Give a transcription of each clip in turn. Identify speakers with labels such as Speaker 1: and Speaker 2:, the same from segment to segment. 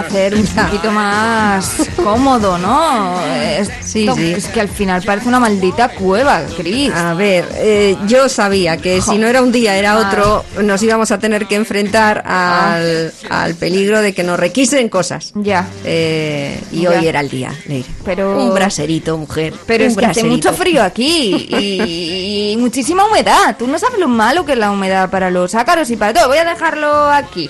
Speaker 1: Hacer un poquito más cómodo, ¿no? Esto,
Speaker 2: Sí, sí.
Speaker 1: Es que al final parece una maldita cueva, Cris.
Speaker 2: A ver, eh, yo sabía que si no era un día, era otro, nos íbamos a tener que enfrentar al, al peligro de que nos requisen cosas.
Speaker 1: Ya.
Speaker 2: Eh, y
Speaker 1: Ya.
Speaker 2: hoy era el día, Leire.
Speaker 1: Pero-
Speaker 2: Un braserito, mujer.
Speaker 1: Pero
Speaker 2: un
Speaker 1: es que hace mucho frío aquí y, y muchísima humedad. Tú no sabes lo malo que es la humedad para los ácaros y para todo. Voy a dejarlo aquí.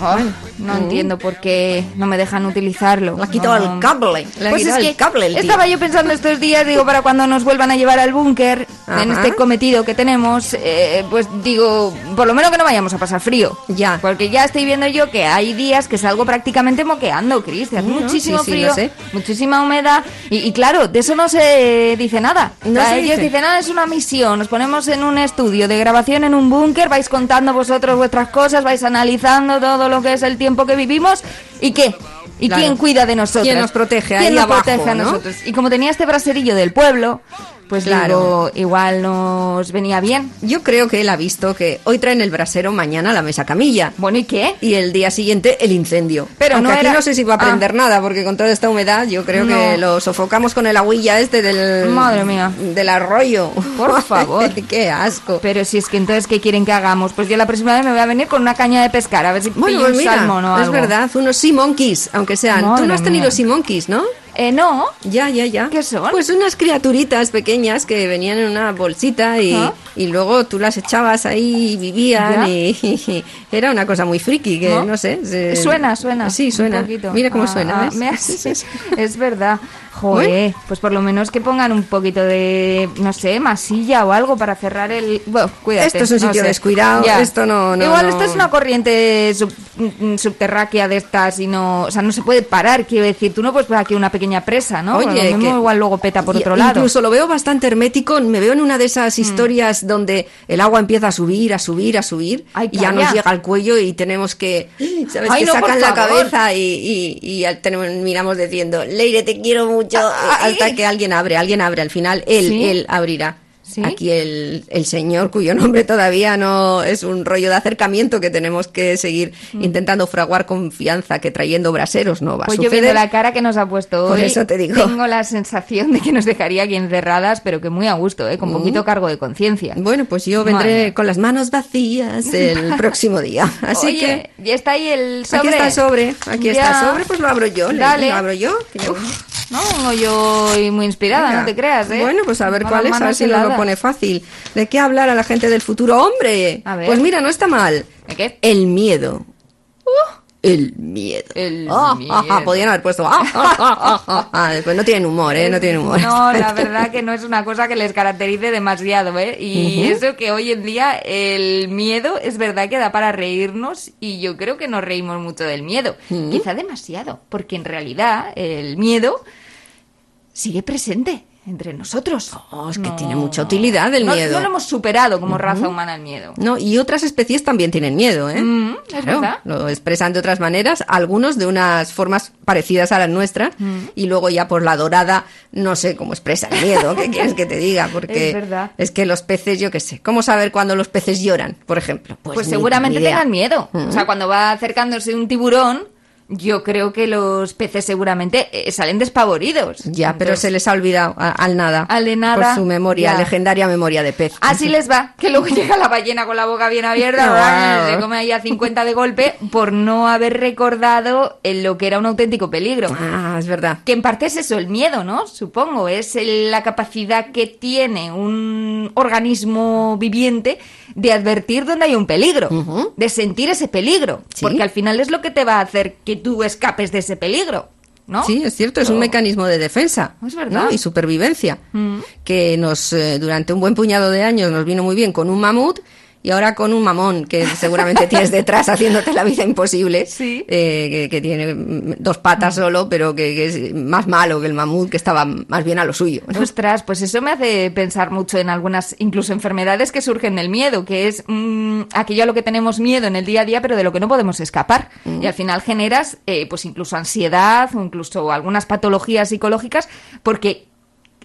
Speaker 1: Oh, no entiendo por qué no me dejan utilizarlo.
Speaker 2: Le ha quitado
Speaker 1: No.
Speaker 2: el cable.
Speaker 1: Pues es que
Speaker 2: cable el
Speaker 1: estaba yo pensando estos días, digo, para cuando nos vuelvan a llevar al búnker, en este cometido que tenemos, eh, pues digo, por lo menos que no vayamos a pasar frío.
Speaker 2: Ya.
Speaker 1: Porque ya estoy viendo yo que hay días que salgo prácticamente moqueando, Cris. Hace
Speaker 2: No,
Speaker 1: muchísimo
Speaker 2: sí, sí,
Speaker 1: frío,
Speaker 2: sé.
Speaker 1: muchísima humedad. Y, y claro, de eso no se dice nada.
Speaker 2: No
Speaker 1: O sea,
Speaker 2: se
Speaker 1: ellos
Speaker 2: dice.
Speaker 1: dicen, ah, es una misión, nos ponemos en un estudio de grabación en un búnker, vais contando vosotros vuestras cosas, vais analizando todo lo que es el tiempo que vivimos. ¿Y qué? ¿Y
Speaker 2: Claro.
Speaker 1: quién cuida de nosotros?
Speaker 2: ¿Quién nos protege
Speaker 1: ¿Quién
Speaker 2: ahí
Speaker 1: nos
Speaker 2: abajo,
Speaker 1: protege a
Speaker 2: no?
Speaker 1: nosotros? Y como tenía este braserillo del pueblo, pues
Speaker 2: Claro.
Speaker 1: digo, igual nos venía bien.
Speaker 2: Yo creo que él ha visto que hoy traen el brasero, mañana la mesa camilla.
Speaker 1: Bueno, ¿y qué?
Speaker 2: Y el día siguiente el incendio.
Speaker 1: Pero
Speaker 2: Aunque
Speaker 1: no
Speaker 2: aquí
Speaker 1: era-
Speaker 2: no sé si va a
Speaker 1: Ah.
Speaker 2: prender nada, porque con toda esta humedad yo creo que lo sofocamos con el agüilla este del...
Speaker 1: Madre mía.
Speaker 2: Del arroyo.
Speaker 1: Por favor.
Speaker 2: Qué asco.
Speaker 1: Pero si es que entonces, ¿qué quieren que hagamos? Pues yo la próxima vez me voy a venir con una caña de pescar, a ver si
Speaker 2: Bueno,
Speaker 1: pillo
Speaker 2: pues
Speaker 1: un
Speaker 2: mira,
Speaker 1: salmón o
Speaker 2: es
Speaker 1: algo.
Speaker 2: verdad, unos sea monkeys, aunque sean.
Speaker 1: Madre
Speaker 2: Tú no has tenido sea monkeys, ¿no?
Speaker 1: Eh, no.
Speaker 2: Ya, ya, ya.
Speaker 1: ¿Qué son?
Speaker 2: Pues unas criaturitas pequeñas que venían en una bolsita y,
Speaker 1: Ah.
Speaker 2: y luego tú las echabas ahí y vivían
Speaker 1: Ya.
Speaker 2: y, era una cosa muy friki que
Speaker 1: ¿No?
Speaker 2: no, sé. se-
Speaker 1: Suena, suena.
Speaker 2: Sí, suena. Mira cómo
Speaker 1: Ah,
Speaker 2: suena,
Speaker 1: ah,
Speaker 2: ¿ves?
Speaker 1: es verdad. Joder, pues por lo menos que pongan un poquito de, no sé, masilla o algo para cerrar el... Bueno, cuídate.
Speaker 2: Esto es un
Speaker 1: no
Speaker 2: sitio
Speaker 1: sé.
Speaker 2: descuidado, esto no- no-
Speaker 1: Igual
Speaker 2: no.
Speaker 1: esto es una corriente sub- mm, subterráquea de estas y no... O sea, no se puede parar, quiero decir. Tú no puedes poner aquí una pequeña presa, ¿no?
Speaker 2: Oye,
Speaker 1: Lo mismo
Speaker 2: que-
Speaker 1: igual luego peta por otro lado.
Speaker 2: Incluso lo veo bastante hermético. Me veo en una de
Speaker 1: Mm.
Speaker 2: esas historias donde el agua empieza a subir, a subir, a subir.
Speaker 1: Ay,
Speaker 2: y ya nos llega al cuello y tenemos que. ¿Sabes?
Speaker 1: Ay,
Speaker 2: que
Speaker 1: no,
Speaker 2: sacan
Speaker 1: por
Speaker 2: la cabeza y, y, y ya tenemos, miramos diciendo, Leire, te quiero mucho.
Speaker 1: Ay.
Speaker 2: Hasta que alguien abre, alguien abre. Al final, él,
Speaker 1: ¿Sí?
Speaker 2: él abrirá.
Speaker 1: ¿Sí?
Speaker 2: Aquí el, el señor, cuyo nombre todavía no es un rollo de acercamiento que tenemos que seguir intentando fraguar confianza, que trayendo braseros no va
Speaker 1: Mm. Pues
Speaker 2: a
Speaker 1: yo
Speaker 2: suceder.
Speaker 1: viendo la cara que nos ha puesto hoy,
Speaker 2: eso te digo.
Speaker 1: tengo la sensación de que nos dejaría aquí encerradas, pero que muy a gusto, ¿eh? con poquito cargo de conciencia.
Speaker 2: Bueno, pues yo vendré con las manos vacías el próximo día. Así
Speaker 1: Oye,
Speaker 2: que
Speaker 1: ya está ahí el sobre.
Speaker 2: aquí está el sobre, aquí está el sobre, pues lo abro yo, le-
Speaker 1: Dale.
Speaker 2: lo abro yo. que
Speaker 1: No, vengo yo hoy muy inspirada, no te creas, ¿eh?
Speaker 2: Bueno, pues a ver cuál es, a ver si nos lo pone fácil. ¿De qué hablar a la gente del futuro? ¡Hombre!
Speaker 1: A ver.
Speaker 2: Pues mira, no está mal.
Speaker 1: ¿De qué?
Speaker 2: El miedo. El miedo.
Speaker 1: El
Speaker 2: Ah,
Speaker 1: miedo.
Speaker 2: ah, ah, podían haber puesto. ah, ah, ah, ah, ah. Después no tienen humor, ¿eh? No tienen humor.
Speaker 1: No, la verdad que no es una cosa que les caracterice demasiado, ¿eh? Y eso que hoy en día el miedo es verdad que da para reírnos y yo creo que nos reímos mucho del miedo. Quizá demasiado, porque en realidad el miedo sigue presente entre nosotros.
Speaker 2: Oh, es que tiene mucha utilidad el
Speaker 1: No-
Speaker 2: miedo.
Speaker 1: No lo hemos superado como raza humana el miedo.
Speaker 2: No, y otras especies también tienen miedo, ¿eh?
Speaker 1: Mm, es verdad.
Speaker 2: Lo expresan de otras maneras, algunos de unas formas parecidas a las nuestras,
Speaker 1: Mm.
Speaker 2: y luego ya por la dorada, no sé cómo expresa el miedo, ¿qué quieres que te diga? Porque
Speaker 1: Es verdad.
Speaker 2: es que los peces, yo qué sé, ¿cómo saber cuándo los peces lloran, por ejemplo?
Speaker 1: Pues,
Speaker 2: ni-
Speaker 1: seguramente
Speaker 2: ni
Speaker 1: tengan miedo. O sea, cuando va acercándose un tiburón, yo creo que los peces seguramente eh, salen despavoridos.
Speaker 2: Ya, pero se les ha olvidado a- al nada.
Speaker 1: Al de nada,
Speaker 2: Por su memoria,
Speaker 1: ya.
Speaker 2: legendaria memoria de pez.
Speaker 1: Así les va, que luego llega la ballena con la boca bien abierta,
Speaker 2: Guau.
Speaker 1: se come ahí a 50 de golpe por no haber recordado en lo que era un auténtico peligro.
Speaker 2: Ah, es verdad.
Speaker 1: Que en parte es eso, el miedo, ¿no? Supongo, es el- la capacidad que tiene un organismo viviente de advertir dónde hay un peligro, de sentir ese peligro,
Speaker 2: Sí.
Speaker 1: porque al final es lo que te va a hacer que tú escapes de ese peligro, ¿no?
Speaker 2: Sí, es cierto, es un mecanismo de defensa
Speaker 1: Es verdad.
Speaker 2: ¿no? y supervivencia
Speaker 1: Mm.
Speaker 2: que nos eh, durante un buen puñado de años nos vino muy bien con un mamut y ahora con un mamón que seguramente tienes detrás haciéndote la vida imposible,
Speaker 1: Sí.
Speaker 2: eh, que, que tiene mm, dos patas solo, pero que, que es más malo que el mamut que estaba más bien a lo suyo. ¿no?
Speaker 1: Ostras, pues eso me hace pensar mucho en algunas, incluso enfermedades que surgen del miedo, que es mm, aquello a lo que tenemos miedo en el día a día, pero de lo que no podemos escapar. Y al final generas, eh, pues incluso ansiedad o incluso algunas patologías psicológicas, porque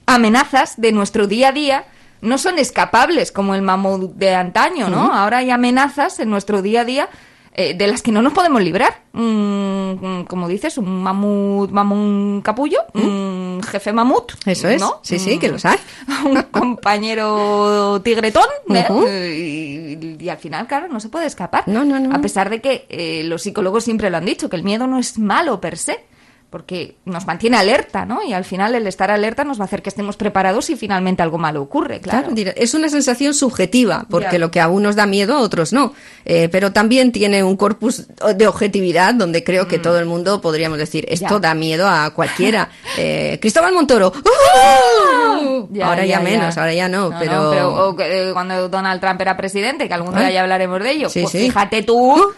Speaker 1: amenazas de nuestro día a día no son escapables como el mamut de antaño, ¿no? Ahora hay amenazas en nuestro día a día eh, de las que no nos podemos librar. Mm, como dices, un mamut, mamut capullo, un jefe mamut.
Speaker 2: Eso es,
Speaker 1: ¿no?
Speaker 2: sí, sí,
Speaker 1: Mm,
Speaker 2: que los hay.
Speaker 1: Un compañero tigretón. ¿eh? Y al final, claro, no se puede escapar.
Speaker 2: No, no, no.
Speaker 1: A pesar de que eh, los psicólogos siempre lo han dicho, que el miedo no es malo per se. Porque nos mantiene alerta, ¿no? Y al final el estar alerta nos va a hacer que estemos preparados si finalmente algo malo ocurre, claro.
Speaker 2: Claro, es una sensación subjetiva, porque lo que a unos da miedo, a otros no. Eh, pero también tiene un corpus de objetividad donde creo que todo el mundo podríamos decir, esto
Speaker 1: Mm.
Speaker 2: Da miedo a cualquiera. Eh, Cristóbal Montoro.
Speaker 1: Ya,
Speaker 2: ahora ya, menos, ahora ya no,
Speaker 1: No,
Speaker 2: pero...
Speaker 1: no, o que, eh, cuando Donald Trump era presidente, que algún día ya hablaremos de ello,
Speaker 2: Sí,
Speaker 1: pues
Speaker 2: sí.
Speaker 1: fíjate tú,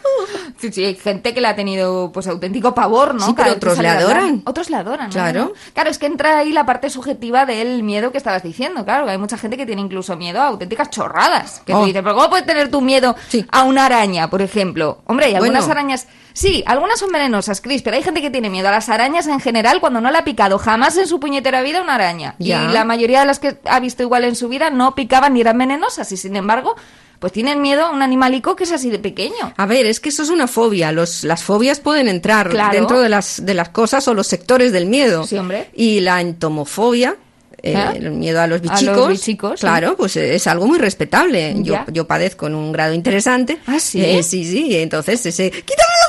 Speaker 1: sí, sí, hay gente que le ha tenido pues auténtico pavor, ¿no?
Speaker 2: Sí, pero otros le. Adoran.
Speaker 1: Otros le adoran.
Speaker 2: Claro.
Speaker 1: ¿no? Claro, es que entra ahí la parte subjetiva del miedo que estabas diciendo, claro, hay mucha gente que tiene incluso miedo a auténticas chorradas, que
Speaker 2: Oh.
Speaker 1: tú dices, pero ¿cómo puedes tener tu miedo
Speaker 2: Sí.
Speaker 1: a una araña, por ejemplo? Hombre, hay algunas
Speaker 2: Bueno.
Speaker 1: arañas... Sí, algunas son venenosas, Chris, pero hay gente que tiene miedo a las arañas en general cuando no le ha picado jamás en su puñetera vida una araña.
Speaker 2: Ya.
Speaker 1: Y la mayoría de las que ha visto igual en su vida no picaban ni eran venenosas y sin embargo, pues tienen miedo a un animalico que es así de pequeño.
Speaker 2: A ver, es que eso es una fobia. Los, las fobias pueden entrar
Speaker 1: Claro.
Speaker 2: dentro de las, de las cosas o los sectores del miedo.
Speaker 1: Sí, hombre.
Speaker 2: Y la entomofobia, eh,
Speaker 1: ¿Ah?
Speaker 2: el miedo a los
Speaker 1: A los
Speaker 2: bichicos,
Speaker 1: bichicos, sí.
Speaker 2: claro, pues es algo muy respetable. Yo, yo padezco en un grado interesante.
Speaker 1: ¿Ah, sí?
Speaker 2: Eh, sí, sí, entonces ese... ¡Quítamelo, quítamelo, quítamelo!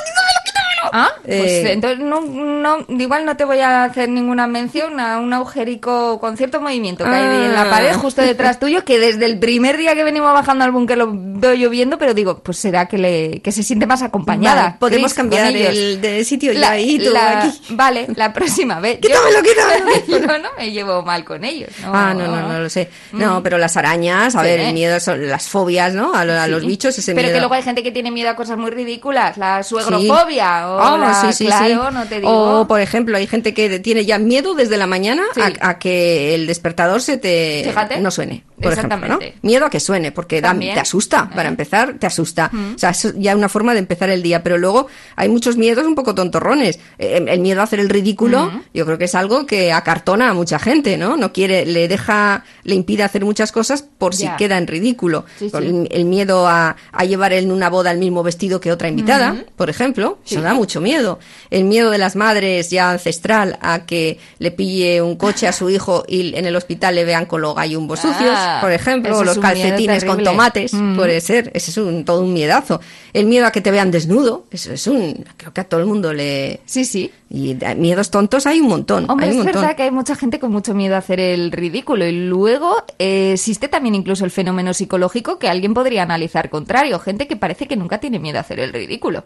Speaker 1: Ah, pues
Speaker 2: Eh,
Speaker 1: entonces no, no, igual no te voy a hacer ninguna mención a un agujerico con cierto movimiento que hay en la
Speaker 2: Ah.
Speaker 1: pared justo detrás tuyo, que desde el primer día que venimos bajando al búnker lo veo yo viendo, pero digo, pues será que le que se siente más acompañada.
Speaker 2: Vale, podemos
Speaker 1: Chris,
Speaker 2: cambiar el de sitio
Speaker 1: La-
Speaker 2: ya ahí, tú
Speaker 1: la-
Speaker 2: aquí.
Speaker 1: Vale, la próxima vez.
Speaker 2: Quítamelo, quítamelo.
Speaker 1: yo no me llevo mal con ellos. No,
Speaker 2: Ah, no, no, no lo sé. No, pero las arañas, a
Speaker 1: Sí.
Speaker 2: ver, el miedo, son las fobias, ¿no? A, a
Speaker 1: Sí.
Speaker 2: los bichos, ese
Speaker 1: Pero
Speaker 2: miedo.
Speaker 1: que luego hay gente que tiene miedo a cosas muy ridículas, la suegrofobia o La,
Speaker 2: sí, sí,
Speaker 1: claro,
Speaker 2: sí.
Speaker 1: no te digo.
Speaker 2: O, por ejemplo, hay gente que tiene ya miedo desde la mañana a, a que el despertador se te
Speaker 1: Fíjate.
Speaker 2: no suene, por ejemplo, ¿no? Miedo a que suene, porque da- te asusta,
Speaker 1: Eh.
Speaker 2: para empezar, te asusta. O sea, es ya una forma de empezar el día, pero luego hay muchos miedos un poco tontorrones. Eh, el miedo a hacer el ridículo, yo creo que es algo que acartona a mucha gente, ¿no? No quiere, le deja, le impide hacer muchas cosas por si queda en ridículo.
Speaker 1: Sí, sí.
Speaker 2: El, el miedo a, a llevar en una boda el mismo vestido que otra invitada, por ejemplo, eso da mucho miedo. El miedo de las madres ya ancestral a que le pille un coche a su hijo y en el hospital le vean con los gallumbos
Speaker 1: Ah,
Speaker 2: sucios, por ejemplo, o los calcetines con tomates,
Speaker 1: Mm.
Speaker 2: puede ser, ese es un, todo un miedazo. El miedo a que te vean desnudo, eso es un, creo que a todo el mundo le...
Speaker 1: Sí, sí.
Speaker 2: Y miedos tontos hay un montón,
Speaker 1: Hombre,
Speaker 2: hay un
Speaker 1: es
Speaker 2: montón.
Speaker 1: verdad que hay mucha gente con mucho miedo a hacer el ridículo y luego eh, existe también incluso el fenómeno psicológico que alguien podría analizar contrario, gente que parece que nunca tiene miedo a hacer el ridículo.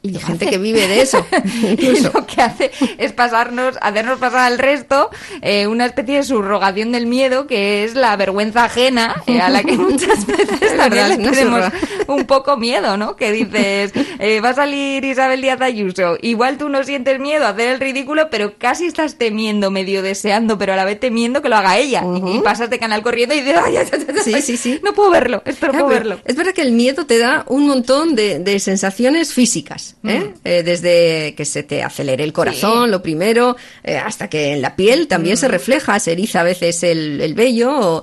Speaker 1: Y lo
Speaker 2: gente
Speaker 1: hace.
Speaker 2: que vive de eso,
Speaker 1: lo que hace es pasarnos, hacernos pasar al resto eh, una especie de subrogación del miedo que es la vergüenza ajena eh, a la que muchas veces
Speaker 2: Es
Speaker 1: también le tenemos un poco miedo, ¿no? Que dices, eh, va a salir Isabel Díaz Ayuso, igual tú no sientes miedo a hacer el ridículo, pero casi estás temiendo, medio deseando, pero a la vez temiendo que lo haga ella. Y- y, pasas de canal corriendo y dices, ay, ay, ay, ay,
Speaker 2: Sí,
Speaker 1: ay,
Speaker 2: sí, sí.
Speaker 1: no puedo verlo, esto no puedo verlo.
Speaker 2: Es verdad que el miedo te da un montón de, de sensaciones físicas, ¿eh?
Speaker 1: Mm.
Speaker 2: Eh, desde que se te acelere el corazón, lo primero, eh, hasta que en la piel también
Speaker 1: Mm.
Speaker 2: se refleja, se eriza a veces el, el vello, o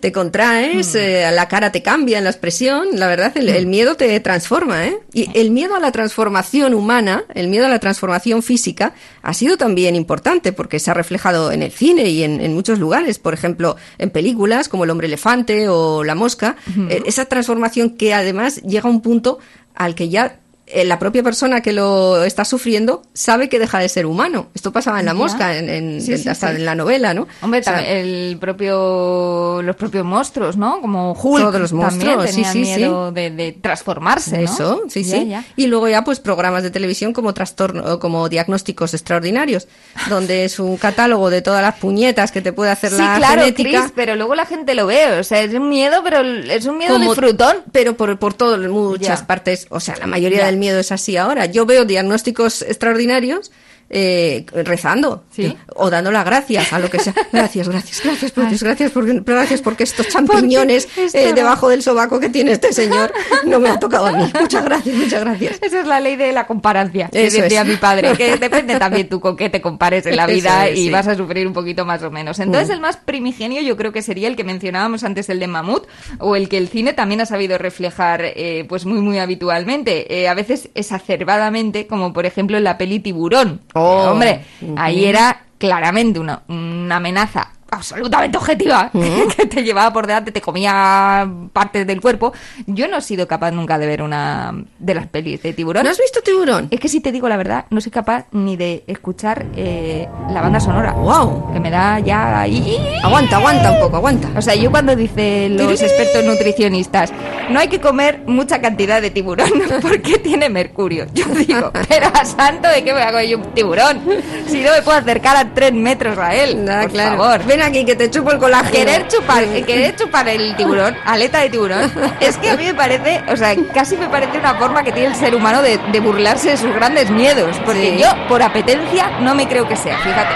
Speaker 2: te contraes,
Speaker 1: Mm.
Speaker 2: la cara te cambia en la expresión. La verdad, el, el miedo te transforma, ¿eh? Y el miedo a la transformación humana, el miedo a la transformación física, ha sido también importante porque se ha reflejado en el cine y en, en muchos lugares. Por ejemplo, en películas como El hombre elefante o La mosca. Esa transformación que además llega a un punto al que ya la propia persona que lo está sufriendo sabe que deja de ser humano. Esto pasaba en La mosca, en, en-
Speaker 1: Sí, sí,
Speaker 2: hasta
Speaker 1: sí.
Speaker 2: en la novela, ¿no?
Speaker 1: Hombre,
Speaker 2: O sea,
Speaker 1: el propio, los propios monstruos, ¿no? Como Hulk
Speaker 2: Todos los monstruos,
Speaker 1: también tenían miedo De, de transformarse, ¿no?
Speaker 2: Eso, sí,
Speaker 1: Ya,
Speaker 2: sí.
Speaker 1: ya.
Speaker 2: Y luego ya pues programas de televisión como trastorno, como diagnósticos extraordinarios, donde es un catálogo de todas las puñetas que te puede hacer la
Speaker 1: claro,
Speaker 2: genética.
Speaker 1: Chris, pero luego la gente lo ve, o sea, es un miedo, pero es un miedo
Speaker 2: como-
Speaker 1: disfrutón.
Speaker 2: Pero por, por todas muchas
Speaker 1: Ya.
Speaker 2: partes, o sea, la mayoría
Speaker 1: Ya.
Speaker 2: Del miedo es así ahora. Yo veo diagnósticos extraordinarios eh, rezando
Speaker 1: Sí.
Speaker 2: o dando las gracias a lo que sea. Gracias, gracias, gracias, por Dios, gracias porque, gracias porque estos champiñones
Speaker 1: esto
Speaker 2: eh, debajo del sobaco que tiene este señor no me han tocado a mí. Muchas gracias, muchas gracias.
Speaker 1: Esa es la ley de la comparancia, que
Speaker 2: Eso
Speaker 1: decía
Speaker 2: es.
Speaker 1: mi padre, que depende también tú con qué te compares en la vida
Speaker 2: es,
Speaker 1: y
Speaker 2: sí.
Speaker 1: vas a sufrir un poquito más o menos. Entonces
Speaker 2: Mm.
Speaker 1: el más primigenio yo creo que sería el que mencionábamos antes, el de Mamut, o el que el cine también ha sabido reflejar eh, pues muy muy habitualmente, eh, a veces exacerbadamente, como por ejemplo en la peli Tiburón.
Speaker 2: Oh.
Speaker 1: Eh, hombre, ahí era claramente una, una amenaza absolutamente objetiva que te llevaba por delante, te comía partes del cuerpo. Yo no he sido capaz nunca de ver una de las pelis de tiburón.
Speaker 2: ¿No has visto tiburón?
Speaker 1: Es que si te digo la verdad, no soy capaz ni de escuchar eh, la banda sonora.
Speaker 2: Wow.
Speaker 1: Que me da ya ahí.
Speaker 2: Aguanta, aguanta un poco, aguanta.
Speaker 1: O sea, yo cuando dicen los expertos nutricionistas, no hay que comer mucha cantidad de tiburón porque tiene mercurio. Yo digo, pero a santo de qué me hago yo un tiburón si no me puedo acercar a tres metros a él.
Speaker 2: Nada,
Speaker 1: por
Speaker 2: claro.
Speaker 1: favor.
Speaker 2: Ven aquí que te chupo el colágeno.
Speaker 1: Querer chupar, querer chupar el tiburón, aleta de tiburón, es que a mí me parece, o sea, casi me parece una forma que tiene el ser humano de, de burlarse de sus grandes miedos. Porque
Speaker 2: Sí.
Speaker 1: yo, por apetencia, no me creo que sea, fíjate.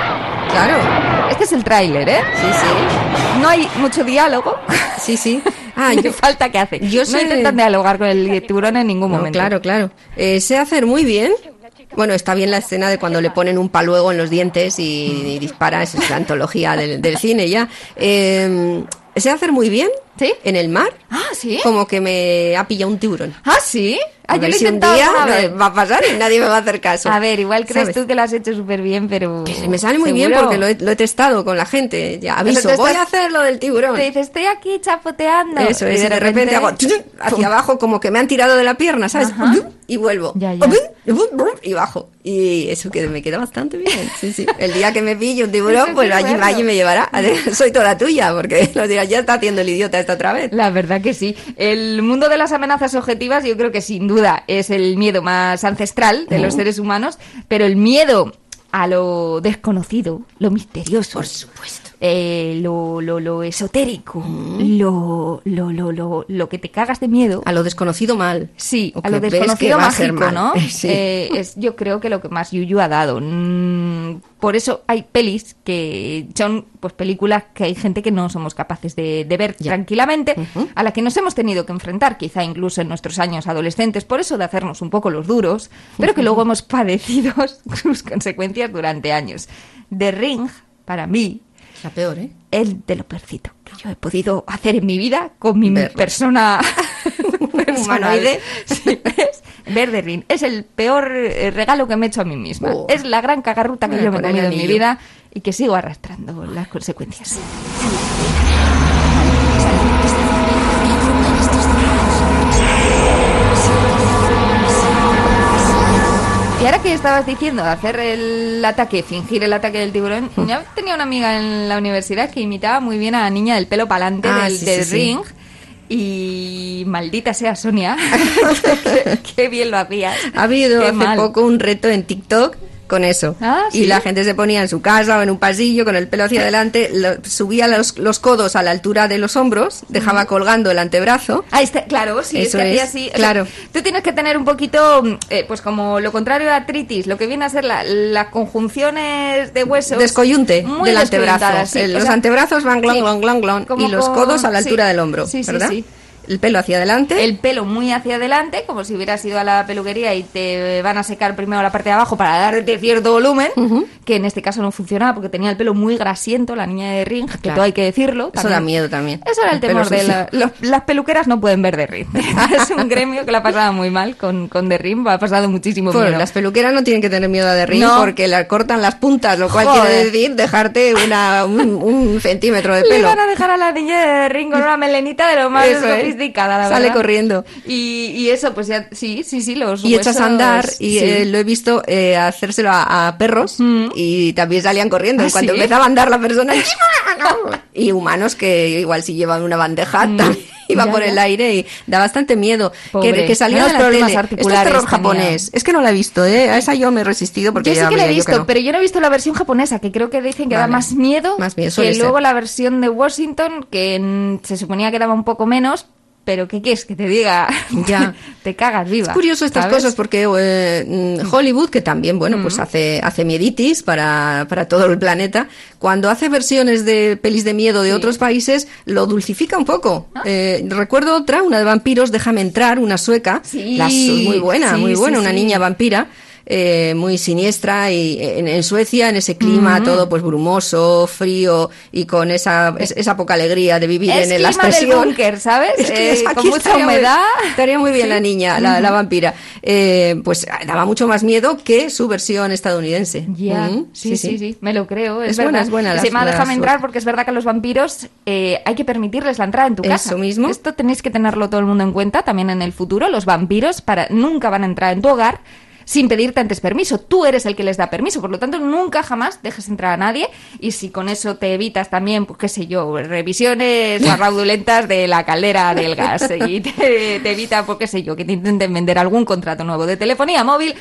Speaker 2: Claro.
Speaker 1: Este es el tráiler, ¿eh?
Speaker 2: Sí, sí.
Speaker 1: No hay mucho diálogo.
Speaker 2: Sí, sí. Ah, yo,
Speaker 1: falta que hace.
Speaker 2: yo
Speaker 1: no
Speaker 2: sé-
Speaker 1: intentan dialogar con el tiburón en ningún
Speaker 2: No,
Speaker 1: momento.
Speaker 2: claro, claro. Eh, sé hacer muy bien. Bueno, está bien la escena de cuando le ponen un paluego en los dientes y, y dispara, esa es la antología del, del cine ya. Eh, sé hacer muy bien
Speaker 1: ¿Sí?
Speaker 2: en el mar,
Speaker 1: Ah, ¿sí?
Speaker 2: como que me ha pillado un tiburón.
Speaker 1: Ah, ¿sí? Ah,
Speaker 2: A ver si un día va a pasar y nadie me va a hacer caso.
Speaker 1: A ver, igual crees
Speaker 2: ¿Sabes?
Speaker 1: tú que lo has hecho súper bien, pero...
Speaker 2: Que me sale muy bien
Speaker 1: ¿Seguro?
Speaker 2: porque lo he, lo he testado con la gente. Ya aviso, voy a
Speaker 1: estás-
Speaker 2: hacer lo del tiburón.
Speaker 1: Te dices, estoy aquí chapoteando.
Speaker 2: Eso es, y de repente, hago hacia abajo como que me han tirado de la pierna, ¿sabes?
Speaker 1: Ajá.
Speaker 2: Y vuelvo.
Speaker 1: Ya, ya.
Speaker 2: Y bajo. Y eso que me queda bastante bien. Sí, sí. El día que me pille un tiburón,
Speaker 1: es
Speaker 2: pues allí, allí me llevará. Soy toda tuya, porque lo dirás, ya está haciendo el idiota otra vez.
Speaker 1: La verdad que sí. El mundo de las amenazas objetivas yo creo que sin duda es el miedo más ancestral de los seres humanos, pero el miedo a lo desconocido, lo misterioso.
Speaker 2: Por supuesto.
Speaker 1: Eh, lo, lo, lo esotérico, lo, lo, lo, lo, lo que te cagas de miedo.
Speaker 2: A lo desconocido mal.
Speaker 1: Sí,
Speaker 2: O
Speaker 1: a lo desconocido mágico. ¿no?
Speaker 2: Sí.
Speaker 1: Eh, es yo creo que lo que más Yuyu ha dado. Mm, por eso hay pelis que son pues películas que hay gente que no somos capaces de, de ver
Speaker 2: Ya.
Speaker 1: tranquilamente, a la que nos hemos tenido que enfrentar, quizá incluso en nuestros años adolescentes, por eso de hacernos un poco los duros, pero que luego hemos padecido sus consecuencias durante años. The Ring, para mí,
Speaker 2: La peor, ¿eh?
Speaker 1: es de lo peorcito que yo he podido hacer en mi vida con mi persona
Speaker 2: Humanoide.
Speaker 1: Sí, ¿ves? Es el peor eh, regalo que me he hecho a mí misma.
Speaker 2: Oh.
Speaker 1: Es la gran cagarruta que yo me he comido en mi vida y que sigo arrastrando las consecuencias. Que estabas diciendo hacer el ataque, fingir el ataque del tiburón,
Speaker 2: Hmm.
Speaker 1: yo tenía una amiga en la universidad que imitaba muy bien a la niña del pelo pa'lante
Speaker 2: Ah,
Speaker 1: del,
Speaker 2: sí,
Speaker 1: del
Speaker 2: sí, sí.
Speaker 1: ring. Y maldita sea Sonia, qué, qué bien lo hacías.
Speaker 2: Ha habido
Speaker 1: Qué
Speaker 2: hace
Speaker 1: mal.
Speaker 2: poco un reto en TikTok con eso.
Speaker 1: Ah,
Speaker 2: Y la gente se ponía en su casa o en un pasillo con el pelo hacia adelante, lo- subía los, los codos a la altura de los hombros, dejaba colgando el antebrazo.
Speaker 1: Ah, este, claro, sí, es
Speaker 2: Eso es,
Speaker 1: así. o sea,
Speaker 2: claro.
Speaker 1: tú tienes que tener un poquito, mm, eh, pues como lo contrario de artritis, lo que viene a ser la- las conjunciones de huesos.
Speaker 2: Descoyunte
Speaker 1: muy
Speaker 2: del antebrazo.
Speaker 1: sí,
Speaker 2: El- los
Speaker 1: sea,
Speaker 2: antebrasos van glon, glon, glon, glon, y los codos a la altura del hombro,
Speaker 1: sí, sí,
Speaker 2: ¿verdad?
Speaker 1: sí.
Speaker 2: El pelo hacia adelante.
Speaker 1: el pelo muy hacia adelante, como si hubieras ido a la peluquería y te van a secar primero la parte de abajo para darte cierto volumen, que en este caso no funcionaba porque tenía el pelo muy grasiento, la niña de Ring, que
Speaker 2: Claro.
Speaker 1: todo hay que decirlo.
Speaker 2: Eso da miedo también.
Speaker 1: Eso era el,
Speaker 2: El
Speaker 1: temor de la- los- las peluqueras no pueden ver de Ring. es un gremio que la ha pasado muy mal con, con The Ring, ha pasado muchísimo
Speaker 2: Bueno,
Speaker 1: miedo.
Speaker 2: las peluqueras no tienen que tener miedo a derrir
Speaker 1: No.
Speaker 2: porque le cortan las puntas, lo cual
Speaker 1: Joder.
Speaker 2: quiere decir dejarte una, un, un centímetro de
Speaker 1: Le
Speaker 2: pelo.
Speaker 1: van a dejar a la niña de Ring con una melenita de lo más Sofisticada, la
Speaker 2: Sale
Speaker 1: verdad.
Speaker 2: corriendo.
Speaker 1: Y, y eso, pues ya, sí, sí, sí, los
Speaker 2: Y echas a andar y
Speaker 1: sí.
Speaker 2: eh, lo he visto eh, hacérselo a, a perros y también salían corriendo.
Speaker 1: ¿Ah,
Speaker 2: cuando
Speaker 1: sí?
Speaker 2: empezaba a andar la persona y humanos que igual si llevan una bandeja también iba
Speaker 1: Ya,
Speaker 2: por
Speaker 1: ya.
Speaker 2: el aire y da bastante miedo.
Speaker 1: Pobre.
Speaker 2: Que, que salía de la
Speaker 1: problemas
Speaker 2: tele. Esto es
Speaker 1: articulares
Speaker 2: terror japonés. Es que no la he visto, ¿eh? A esa yo me he resistido porque
Speaker 1: Yo sí que la he
Speaker 2: veía yo
Speaker 1: visto,
Speaker 2: no.
Speaker 1: pero yo no he visto la versión japonesa, que creo que dicen que da
Speaker 2: Vale.
Speaker 1: más miedo,
Speaker 2: Más miedo,
Speaker 1: que
Speaker 2: suele ser.
Speaker 1: luego la versión de Washington, que mm, se suponía que daba un poco menos, pero ¿qué quieres que te diga?
Speaker 2: Ya.
Speaker 1: te cagas viva.
Speaker 2: Es curioso estas
Speaker 1: ¿sabes?
Speaker 2: cosas porque eh, mm, Hollywood, que también, bueno, pues hace, hace mieditis para, para todo el planeta, cuando hace versiones de pelis de miedo de
Speaker 1: Sí.
Speaker 2: otros países, lo dulcifica un poco. Eh, recuerdo otra, una de vampiros, Déjame entrar, una sueca.
Speaker 1: Sí,
Speaker 2: muy buena,
Speaker 1: sí,
Speaker 2: muy buena, una niña vampira. Eh, muy siniestra y en, en Suecia en ese clima todo pues brumoso frío y con esa es- esa poca alegría de vivir
Speaker 1: Es
Speaker 2: en la
Speaker 1: clima del
Speaker 2: expresión
Speaker 1: búnker, ¿sabes?
Speaker 2: Es que
Speaker 1: Eh, con mucha
Speaker 2: estaría muy-
Speaker 1: humedad.
Speaker 2: estaría muy bien
Speaker 1: Sí.
Speaker 2: la niña, la, la vampira. Eh, pues daba mucho más miedo que su versión estadounidense.
Speaker 1: Ya, sí, sí, sí, me lo creo. Es,
Speaker 2: buena, es buena
Speaker 1: Se
Speaker 2: las-
Speaker 1: llama
Speaker 2: las-
Speaker 1: Déjame entrar porque es verdad que a los vampiros eh, hay que permitirles la entrada en tu
Speaker 2: Eso
Speaker 1: casa.
Speaker 2: mismo.
Speaker 1: Esto tenéis que tenerlo todo el mundo en cuenta también en el futuro. Los vampiros para, nunca van a entrar en tu hogar sin pedirte antes permiso. Tú eres el que les da permiso, por lo tanto nunca jamás dejes entrar a nadie y si con eso te evitas también, pues qué sé yo, revisiones fraudulentas de la caldera del gas y te, te evita, pues qué sé yo, que te intenten vender algún contrato nuevo de telefonía móvil,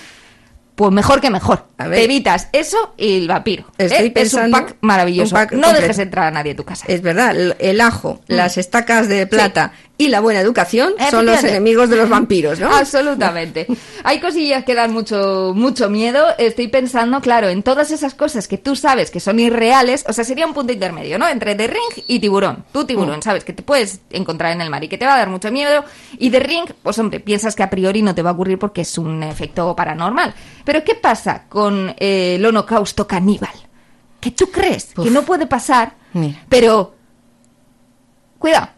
Speaker 1: pues mejor que mejor.
Speaker 2: A ver.
Speaker 1: Te evitas eso y el vampiro.
Speaker 2: Estoy
Speaker 1: ¿eh?
Speaker 2: pensando-
Speaker 1: es un pack maravilloso.
Speaker 2: un pack
Speaker 1: no
Speaker 2: completo.
Speaker 1: dejes entrar a nadie a tu casa.
Speaker 2: Es verdad, el, el ajo,
Speaker 1: Mm.
Speaker 2: las estacas de plata y la buena educación son los enemigos de los vampiros, ¿no?
Speaker 1: Absolutamente. Hay cosillas que dan mucho, mucho miedo. Estoy pensando, claro, en todas esas cosas que tú sabes que son irreales. O sea, sería un punto intermedio, ¿no? Entre The Ring y Tiburón. Tú,
Speaker 2: Mm.
Speaker 1: Tiburón, sabes que te puedes encontrar en el mar y que te va a dar mucho miedo. Y The Ring, pues hombre, piensas que a priori no te va a ocurrir porque es un efecto paranormal. Pero ¿qué pasa con eh, el holocausto caníbal? Que tú crees que no puede pasar,
Speaker 2: Mira.
Speaker 1: pero... Cuidado.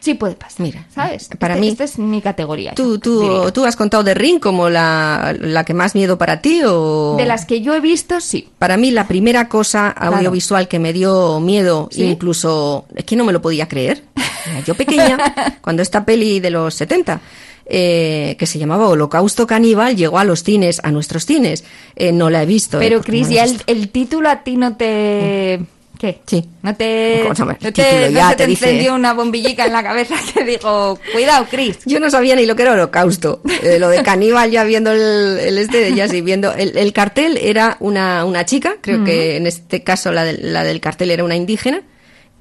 Speaker 1: Sí puede pasar.
Speaker 2: Mira,
Speaker 1: ¿sabes?
Speaker 2: para
Speaker 1: Este-
Speaker 2: mí-
Speaker 1: Esta es mi categoría.
Speaker 2: ¿Tú, tú,
Speaker 1: diría.
Speaker 2: ¿Tú has contado de Ring como la, la que más miedo para ti o...?
Speaker 1: De las que yo he visto, sí.
Speaker 2: Para mí la primera cosa audiovisual que me dio miedo,
Speaker 1: ¿Sí?
Speaker 2: incluso es que no me lo podía creer, yo pequeña, cuando esta peli de los 70, eh, que se llamaba Holocausto Caníbal, llegó a los cines, a nuestros cines, Eh, no la he visto. eh,
Speaker 1: Pero,
Speaker 2: porque
Speaker 1: Cris,
Speaker 2: no
Speaker 1: ya el, el título a ti no te... ¿Qué?
Speaker 2: Sí.
Speaker 1: No te... No te,
Speaker 2: título
Speaker 1: no se
Speaker 2: te
Speaker 1: encendió una bombillica en la cabeza que digo, cuidado, Cris.
Speaker 2: Yo no sabía ni lo que era holocausto. Eh, lo de caníbal ya viendo el, el este, ya sí, viendo. El, el cartel era una, una chica, creo que en este caso la la del cartel era una indígena,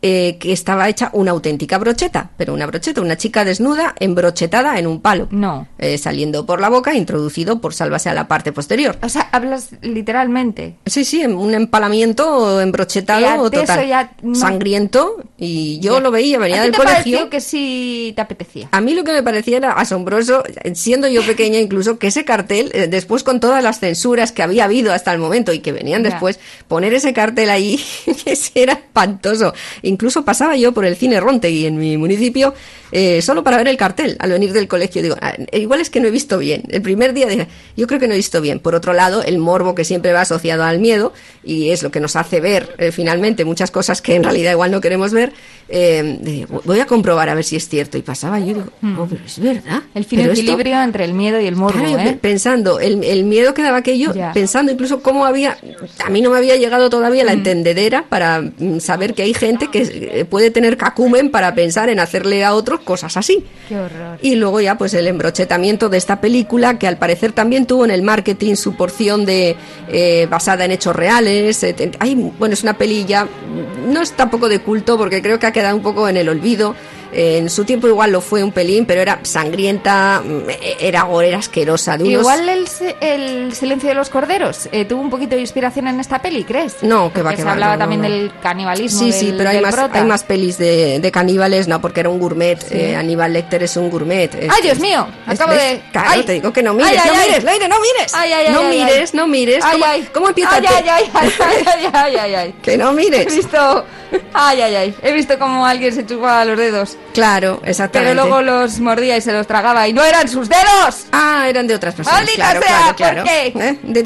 Speaker 2: eh, que estaba hecha una auténtica brocheta, pero una brocheta, una chica desnuda, embrochetada en un palo.
Speaker 1: No.
Speaker 2: Eh, saliendo por la boca, introducido por sálvase a la parte posterior.
Speaker 1: O sea, hablas literalmente.
Speaker 2: Sí, sí, un empalamiento embrochetado total.
Speaker 1: ya no-
Speaker 2: Sangriento, y yo lo veía, venía
Speaker 1: ¿A ti
Speaker 2: del
Speaker 1: te
Speaker 2: colegio.
Speaker 1: que sí te apetecía?
Speaker 2: A mí lo que me parecía era asombroso, siendo yo pequeña incluso, que ese cartel, eh, después con todas las censuras que había habido hasta el momento y que venían
Speaker 1: Ya.
Speaker 2: después, poner ese cartel ahí, ese era espantoso. Incluso pasaba yo por el cine Rontegui en mi municipio, eh, solo para ver el cartel al venir del colegio. Digo, "Ah, igual es que no he visto bien. El primer día dije, yo creo que no he visto bien. Por otro lado, el morbo que siempre va asociado al miedo y es lo que nos hace ver eh, finalmente muchas cosas que en realidad igual no queremos ver. eh, voy a comprobar a ver si es cierto. Y pasaba yo y digo, oh, pero es verdad.
Speaker 1: Hmm. El fino
Speaker 2: Pero esto-
Speaker 1: equilibrio entre el miedo y el morbo,
Speaker 2: Claro,
Speaker 1: ¿eh?
Speaker 2: pensando, el, el miedo que daba aquello,
Speaker 1: Ya.
Speaker 2: pensando incluso cómo había, a mí no me había llegado todavía la entendedera para mm, saber que hay gente que eh, puede tener cacumen para pensar en hacerle a otros cosas así.
Speaker 1: Qué horror.
Speaker 2: Y luego ya pues el embrochetamiento de esta película que al parecer también tuvo en el marketing su porción de eh, basada en hechos reales. eh, hay, bueno, es una peli ya, mm, no es tampoco de culto porque creo que ha quedado un poco en el olvido. En su tiempo igual lo fue un pelín, pero era sangrienta, mm, era gore, era asquerosa. De unos-
Speaker 1: Igual el, se- el silencio de los corderos eh, tuvo un poquito de inspiración en esta peli, ¿crees?
Speaker 2: No, que va, que
Speaker 1: se
Speaker 2: va,
Speaker 1: hablaba
Speaker 2: no, no,
Speaker 1: también
Speaker 2: no.
Speaker 1: del canibalismo.
Speaker 2: Sí, sí, pero hay más, hay más pelis de, de caníbales, no, porque era un gourmet. eh, Aníbal Lecter es un gourmet. es-
Speaker 1: ¡Ay, Dios mío! Acabo de-
Speaker 2: Claro,
Speaker 1: ¡Ay!
Speaker 2: te digo que no mires,
Speaker 1: ¡Ay, ay,
Speaker 2: no
Speaker 1: ay!
Speaker 2: mires, Leire, no mires.
Speaker 1: Ay, ay, ay,
Speaker 2: no mires, no mires.
Speaker 1: Ay,
Speaker 2: ¿Cómo,
Speaker 1: ay.
Speaker 2: cómo empieza?
Speaker 1: Ay, ay, ay, ay, ay, ay, ay, ay.
Speaker 2: Que no
Speaker 1: He
Speaker 2: mires.
Speaker 1: visto. Ay, ay, ay. He visto cómo alguien se chupaba los dedos.
Speaker 2: Claro,
Speaker 1: Pero
Speaker 2: exactamente.
Speaker 1: luego los mordía y se los tragaba. ¡Y no eran sus dedos!
Speaker 2: Ah, eran de otras personas.
Speaker 1: ¡Maldita
Speaker 2: claro,
Speaker 1: sea!
Speaker 2: claro, claro.
Speaker 1: ¿por qué?
Speaker 2: ¿Eh? De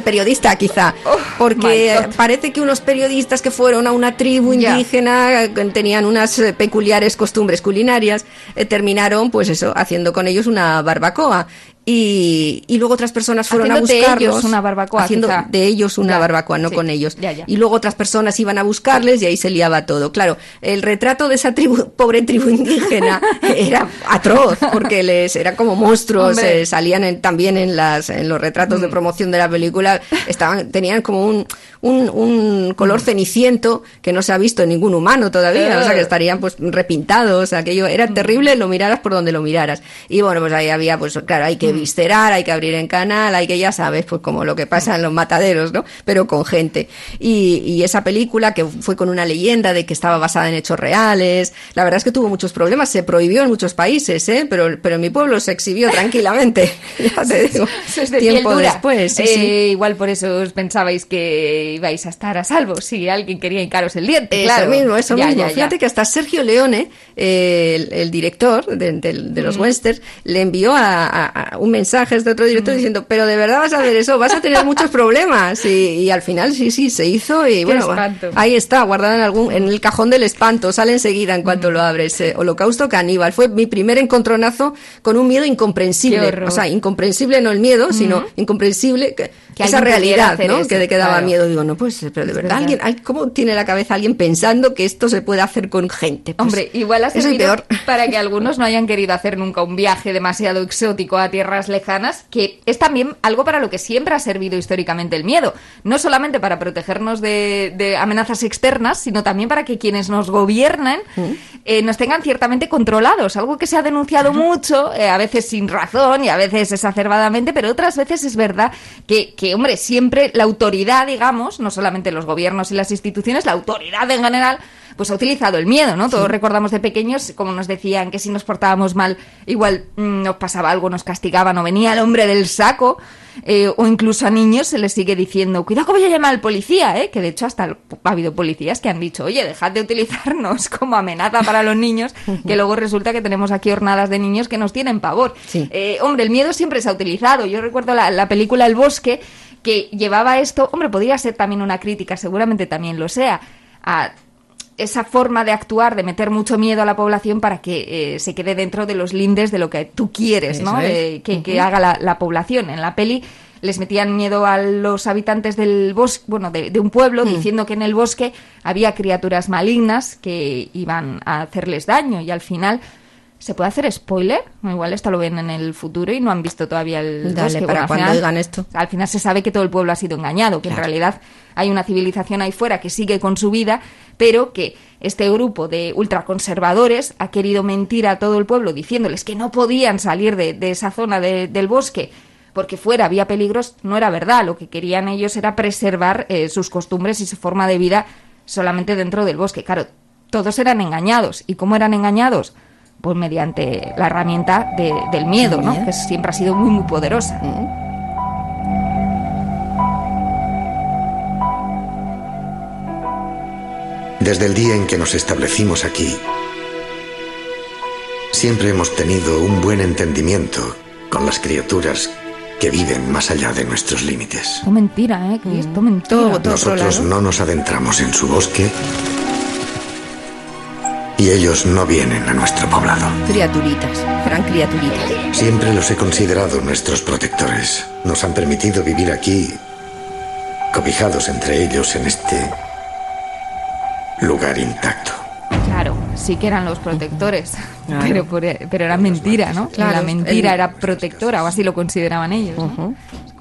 Speaker 2: periodista, quizá.
Speaker 1: Oh,
Speaker 2: Porque parece que unos periodistas que fueron a una tribu indígena eh, tenían unas eh, peculiares costumbres culinarias, eh, terminaron, pues eso, haciendo con ellos una barbacoa. Y, y luego otras personas fueron
Speaker 1: Haciendo
Speaker 2: a
Speaker 1: de
Speaker 2: buscarlos.
Speaker 1: ellos una barbacoa,
Speaker 2: Haciendo
Speaker 1: quizá.
Speaker 2: de ellos una
Speaker 1: Ya,
Speaker 2: barbacoa, no
Speaker 1: sí,
Speaker 2: con ellos.
Speaker 1: ya, ya.
Speaker 2: Y luego otras personas iban a buscarles y ahí se liaba todo. Claro, el retrato de esa tribu, pobre tribu indígena era atroz, porque les era como monstruos, eh, salían en- también en las en los retratos de promoción de la película, estaban tenían como un, un, un color ceniciento que no se ha visto en ningún humano todavía,
Speaker 1: Eh.
Speaker 2: o sea que estarían pues repintados, aquello era terrible, lo miraras por donde lo miraras. Y bueno, pues ahí había pues claro, hay que viscerar, hay que abrir en canal, hay que ya sabes, pues como lo que pasa en los mataderos, ¿no? Pero con gente. Y, y esa película que fue con una leyenda de que estaba basada en hechos reales, la verdad es que tuvo muchos problemas, se prohibió en muchos países, ¿eh? Pero, pero en mi pueblo se exhibió tranquilamente, ya te digo,
Speaker 1: es de
Speaker 2: tiempo
Speaker 1: dura.
Speaker 2: después. sí,
Speaker 1: Eh,
Speaker 2: sí.
Speaker 1: Igual por eso os pensabais que ibais a estar a salvo si alguien quería hincaros el diente.
Speaker 2: Eso
Speaker 1: claro.
Speaker 2: mismo, eso
Speaker 1: Ya,
Speaker 2: mismo.
Speaker 1: ya, ya.
Speaker 2: Fíjate que hasta Sergio Leone, eh, el, el director de, de- de los westerns, le envió a, a- a un mensaje a este otro director diciendo, pero de verdad vas a ver eso, vas a tener muchos problemas. Y, y al final sí, sí, se hizo y bueno,
Speaker 1: espanto.
Speaker 2: ahí está, guardado en algún, en el cajón del espanto, sale enseguida en cuanto lo abres. eh, Holocausto caníbal. Fue mi primer encontronazo con un miedo incomprensible. O sea, incomprensible no el miedo, sino incomprensible que,
Speaker 1: Que
Speaker 2: esa realidad, ¿no?
Speaker 1: eso,
Speaker 2: que, que daba
Speaker 1: claro.
Speaker 2: miedo. Digo, no, pues, pero de
Speaker 1: Es
Speaker 2: verdad,
Speaker 1: verdad.
Speaker 2: alguien, ¿Cómo tiene la cabeza alguien pensando que esto se puede hacer con gente? Pues,
Speaker 1: Hombre, igual ha servido
Speaker 2: peor.
Speaker 1: para que algunos no hayan querido hacer nunca un viaje demasiado exótico a tierras lejanas, que es también algo para lo que siempre ha servido históricamente el miedo. No solamente para protegernos de, de amenazas externas, sino también para que quienes nos gobiernan
Speaker 2: Mm.
Speaker 1: eh, nos tengan ciertamente controlados. Algo que se ha denunciado mucho, eh, a veces sin razón y a veces exacerbadamente, pero otras veces es verdad que, que, hombre, siempre la autoridad, digamos, no solamente los gobiernos y las instituciones, la autoridad en general, pues ha utilizado el miedo, ¿no? Todos recordamos de pequeños, como nos decían, que si nos portábamos mal, igual mm, nos pasaba algo, nos castigaban o venía el hombre del saco, eh, o incluso a niños se les sigue diciendo, cuidado que voy a llamar al policía, ¿eh? Que de hecho hasta ha habido policías que han dicho, oye, dejad de utilizarnos como amenaza para los niños, que luego resulta que tenemos aquí hornadas de niños que nos tienen pavor.
Speaker 2: Sí.
Speaker 1: Eh, hombre, el miedo siempre se ha utilizado. Yo recuerdo la, la película El Bosque, que llevaba esto, hombre, podría ser también una crítica, seguramente también lo sea, a esa forma de actuar, de meter mucho miedo a la población para que eh, se quede dentro de los lindes de lo que tú quieres, ¿no? De- que, que haga la, la población. En la peli les metían miedo a los habitantes del bosque, bueno, de, de un pueblo, diciendo que en el bosque había criaturas malignas que iban a hacerles daño y al final... ¿Se puede hacer spoiler? Igual esto lo ven en el futuro y no han visto todavía el
Speaker 2: Dale,
Speaker 1: bosque.
Speaker 2: para cuando
Speaker 1: final-
Speaker 2: oigan esto.
Speaker 1: al final se sabe que todo el pueblo ha sido engañado, que en realidad hay una civilización ahí fuera que sigue con su vida, pero que este grupo de ultraconservadores ha querido mentir a todo el pueblo diciéndoles que no podían salir de, de esa zona de- del bosque porque fuera había peligros, no era verdad. Lo que querían ellos era preservar eh, sus costumbres y su forma de vida solamente dentro del bosque. Claro, todos eran engañados. ¿Y cómo eran engañados? Pues mediante la herramienta de- del miedo, ¿no?
Speaker 2: miedo.
Speaker 1: Que siempre ha sido muy, muy poderosa.
Speaker 3: Desde el día en que nos establecimos aquí, siempre hemos tenido un buen entendimiento con las criaturas que viven más allá de nuestros límites.
Speaker 1: Esto mentira, ¿eh? Que esto mentira.
Speaker 2: Todo, todo.
Speaker 3: Nosotros no nos adentramos en su bosque y ellos no vienen a nuestro poblado.
Speaker 2: Criaturitas, eran criaturitas.
Speaker 3: Siempre los he considerado nuestros protectores. Nos han permitido vivir aquí, cobijados entre ellos en este lugar intacto.
Speaker 1: Claro, sí que eran los protectores,
Speaker 2: Claro.
Speaker 1: pero, por- pero era mentira, ¿no?
Speaker 2: Claro,
Speaker 1: la mentira era protectora, o así lo consideraban ellos. ¿no?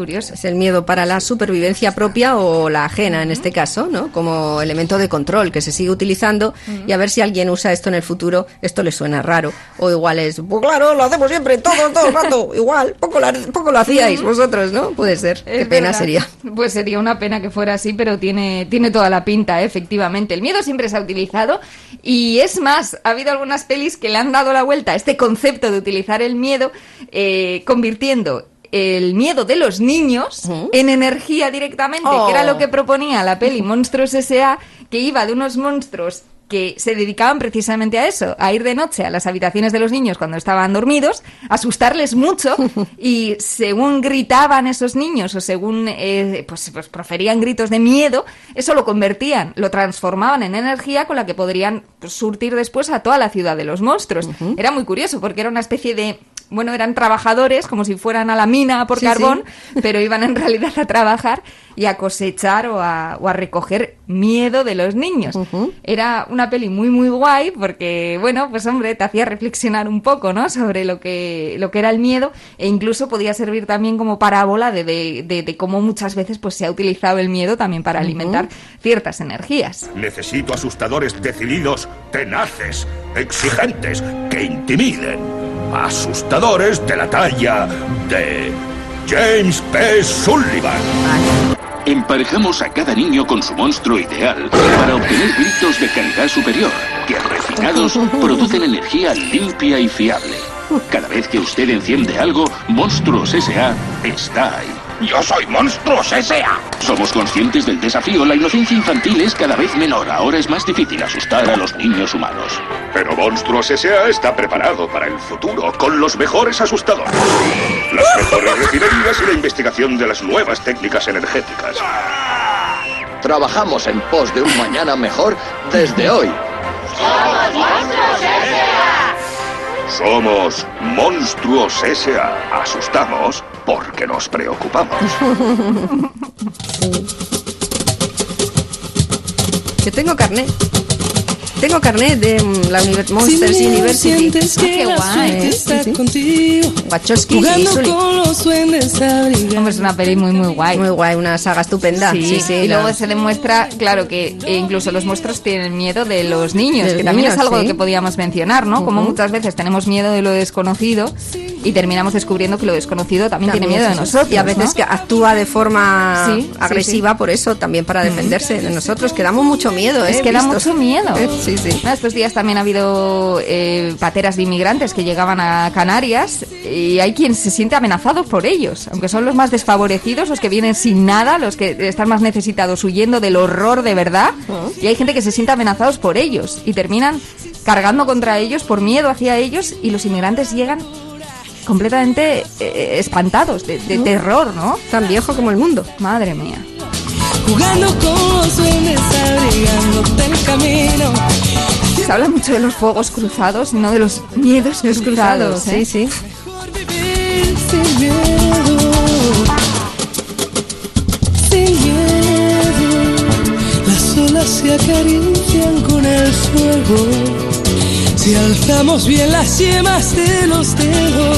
Speaker 1: Curioso.
Speaker 2: Es el miedo para la supervivencia propia o la ajena, en este caso, ¿no? Como elemento de control que se sigue utilizando y a ver si alguien usa esto en el futuro, esto le suena raro. O igual es, pues claro, lo hacemos siempre, todo, todo el rato, igual, poco, la- poco lo hacíais vosotros, ¿no? Puede ser, qué pena sería.
Speaker 1: Pues sería una pena que fuera así, pero tiene, tiene toda la pinta, ¿eh? efectivamente. El miedo siempre se ha utilizado y es más, ha habido algunas pelis que le han dado la vuelta a este concepto de utilizar el miedo, eh, convirtiendo el miedo de los niños en energía directamente, que era
Speaker 2: Oh.
Speaker 1: lo que proponía la peli Monstruos S.A., que iba de unos monstruos que se dedicaban precisamente a eso, a ir de noche a las habitaciones de los niños cuando estaban dormidos, asustarles mucho y según gritaban esos niños o según eh, pues, pues proferían gritos de miedo, eso lo convertían, lo transformaban en energía con la que podrían pues, surtir después a toda la ciudad de los monstruos. Era muy curioso porque era una especie de bueno, eran trabajadores como si fueran a la mina por
Speaker 2: Sí,
Speaker 1: carbón, pero iban en realidad a trabajar y a cosechar o a, o a recoger miedo de los niños. Era una peli muy, muy guay porque, bueno, pues hombre, te hacía reflexionar un poco, ¿no? Sobre lo que, lo que era el miedo e incluso podía servir también como parábola de, de, de- de cómo muchas veces pues, se ha utilizado el miedo también para alimentar ciertas energías.
Speaker 4: Necesito asustadores decididos, tenaces, exigentes, que intimiden. Asustadores de la talla de James P. Sullivan.
Speaker 5: Emparejamos a cada niño con su monstruo ideal para obtener gritos de calidad superior, que refinados producen energía limpia y fiable. Cada vez que usted enciende algo, Monstruos S.A. está ahí.
Speaker 4: Yo soy Monstruos S.A.
Speaker 5: Somos conscientes del desafío. La inocencia infantil es cada vez menor. Ahora es más difícil asustar a los niños humanos.
Speaker 4: Pero Monstruos S.A. está preparado para el futuro con los mejores asustadores, las mejores refinerías y la investigación de las nuevas técnicas energéticas.
Speaker 6: Trabajamos en pos de un mañana mejor desde hoy.
Speaker 4: Somos Monstruos S.A. Asustamos porque nos preocupamos.
Speaker 2: Yo tengo carnet. Tengo carnet de mm, la Univer- Monsters
Speaker 7: Si
Speaker 2: University.
Speaker 7: sientes que
Speaker 1: qué guay,
Speaker 2: ¿eh?
Speaker 7: está
Speaker 2: Sí, sí.
Speaker 7: contigo.
Speaker 2: Wachowski y
Speaker 7: Jugando
Speaker 2: Sully.
Speaker 7: con los duendes abrigados.
Speaker 1: Hombre, es una peli muy, muy guay.
Speaker 2: Muy guay, una saga estupenda.
Speaker 1: Sí,
Speaker 2: Sí, sí.
Speaker 1: y
Speaker 2: la-
Speaker 1: luego se demuestra, claro, que eh, incluso los monstruos tienen miedo de los niños,
Speaker 2: De los
Speaker 1: que también
Speaker 2: niños,
Speaker 1: es algo
Speaker 2: sí.
Speaker 1: que podíamos mencionar, ¿no? Como muchas veces tenemos miedo de lo desconocido y terminamos descubriendo que lo desconocido también, tiene miedo de nosotros.
Speaker 2: Y a veces
Speaker 1: ¿no?
Speaker 2: que actúa de forma
Speaker 1: Sí, sí,
Speaker 2: agresiva por eso, también para defenderse de nosotros, que damos mucho miedo, ¿eh?
Speaker 1: Es que da mucho miedo.
Speaker 2: Eh, Sí, sí.
Speaker 1: Bueno, Estos días también ha habido eh, pateras de inmigrantes que llegaban a Canarias y hay quien se siente amenazado por ellos, aunque son los más desfavorecidos, los que vienen sin nada, los que están más necesitados huyendo del horror de verdad. Y hay gente que se siente amenazados por ellos y terminan cargando contra ellos por miedo hacia ellos y los inmigrantes llegan completamente eh, espantados, de, de terror, ¿no?
Speaker 2: Tan viejo como el mundo.
Speaker 1: Madre mía.
Speaker 7: Jugando con los duendes abrigándote el camino.
Speaker 1: Se habla mucho de los fuegos cruzados y no de los miedos cruzados. ¿eh?
Speaker 2: Sí, sí.
Speaker 7: Por vivir sin miedo. Sin miedo. Las olas se acarician con el fuego. Si alzamos bien las yemas de los dedos,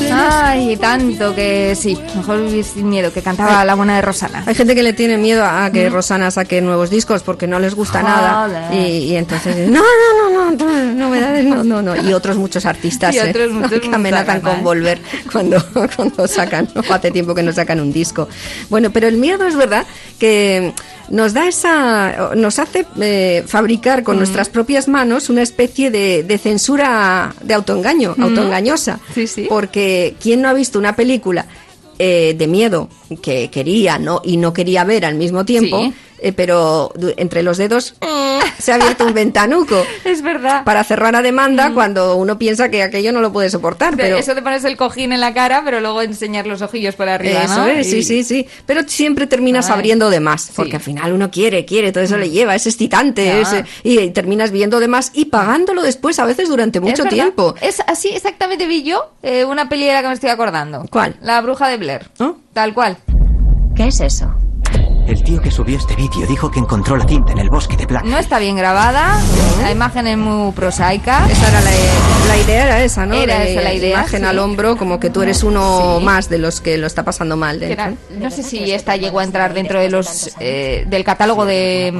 Speaker 1: Ay, tanto que sí, mejor vivir sin miedo, que cantaba la buena de Rosana.
Speaker 2: Hay gente que le tiene miedo a que Rosana saque nuevos discos porque no les gusta nada. Y, entonces no, no, no, no, no, novedades, no, no, no. Y otros muchos artistas
Speaker 1: Y
Speaker 2: ¿eh? que amenazan con volver cuando, cuando sacan, hace tiempo que no sacan un disco. Bueno, pero el miedo es verdad que nos da esa, nos hace eh, fabricar con nuestras propias manos una especie de, de censura de autoengaño, autoengañosa.
Speaker 1: Sí, sí.
Speaker 2: Porque ¿quién no ha visto una película eh, de miedo que quería no y no quería ver al mismo tiempo? Eh, pero entre los dedos se ha abierto un ventanuco.
Speaker 1: Es verdad.
Speaker 2: Para cerrar a demanda cuando uno piensa que aquello no lo puede soportar. Pero
Speaker 1: Eso de ponerse el cojín en la cara, pero luego enseñar los ojillos por arriba,
Speaker 2: Eso
Speaker 1: ¿no?
Speaker 2: es, sí,
Speaker 1: Y-
Speaker 2: sí, sí. Pero siempre terminas
Speaker 1: Ay,
Speaker 2: abriendo de más,
Speaker 1: sí.
Speaker 2: porque al final uno quiere, quiere, todo eso le lleva, es excitante, es, eh, y, terminas viendo de más y pagándolo después a veces durante mucho tiempo.
Speaker 1: Es así exactamente vi yo eh, una peli de la que me estoy acordando.
Speaker 2: ¿Cuál?
Speaker 1: La bruja de Blair.
Speaker 2: ¿No?
Speaker 1: Tal cual.
Speaker 8: ¿Qué es eso?
Speaker 9: El tío que subió este vídeo dijo que encontró la cinta en el bosque de Black.
Speaker 1: No está bien grabada, la imagen es muy prosaica.
Speaker 2: Esa era la, la idea, era esa, ¿no?
Speaker 1: Era
Speaker 2: De
Speaker 1: esa la idea,
Speaker 2: Imagen
Speaker 1: sí.
Speaker 2: al hombro, como que tú eres uno
Speaker 1: Sí.
Speaker 2: más de los que lo está pasando mal. dentro.
Speaker 1: no sé si esta llegó a entrar dentro de los eh, del catálogo de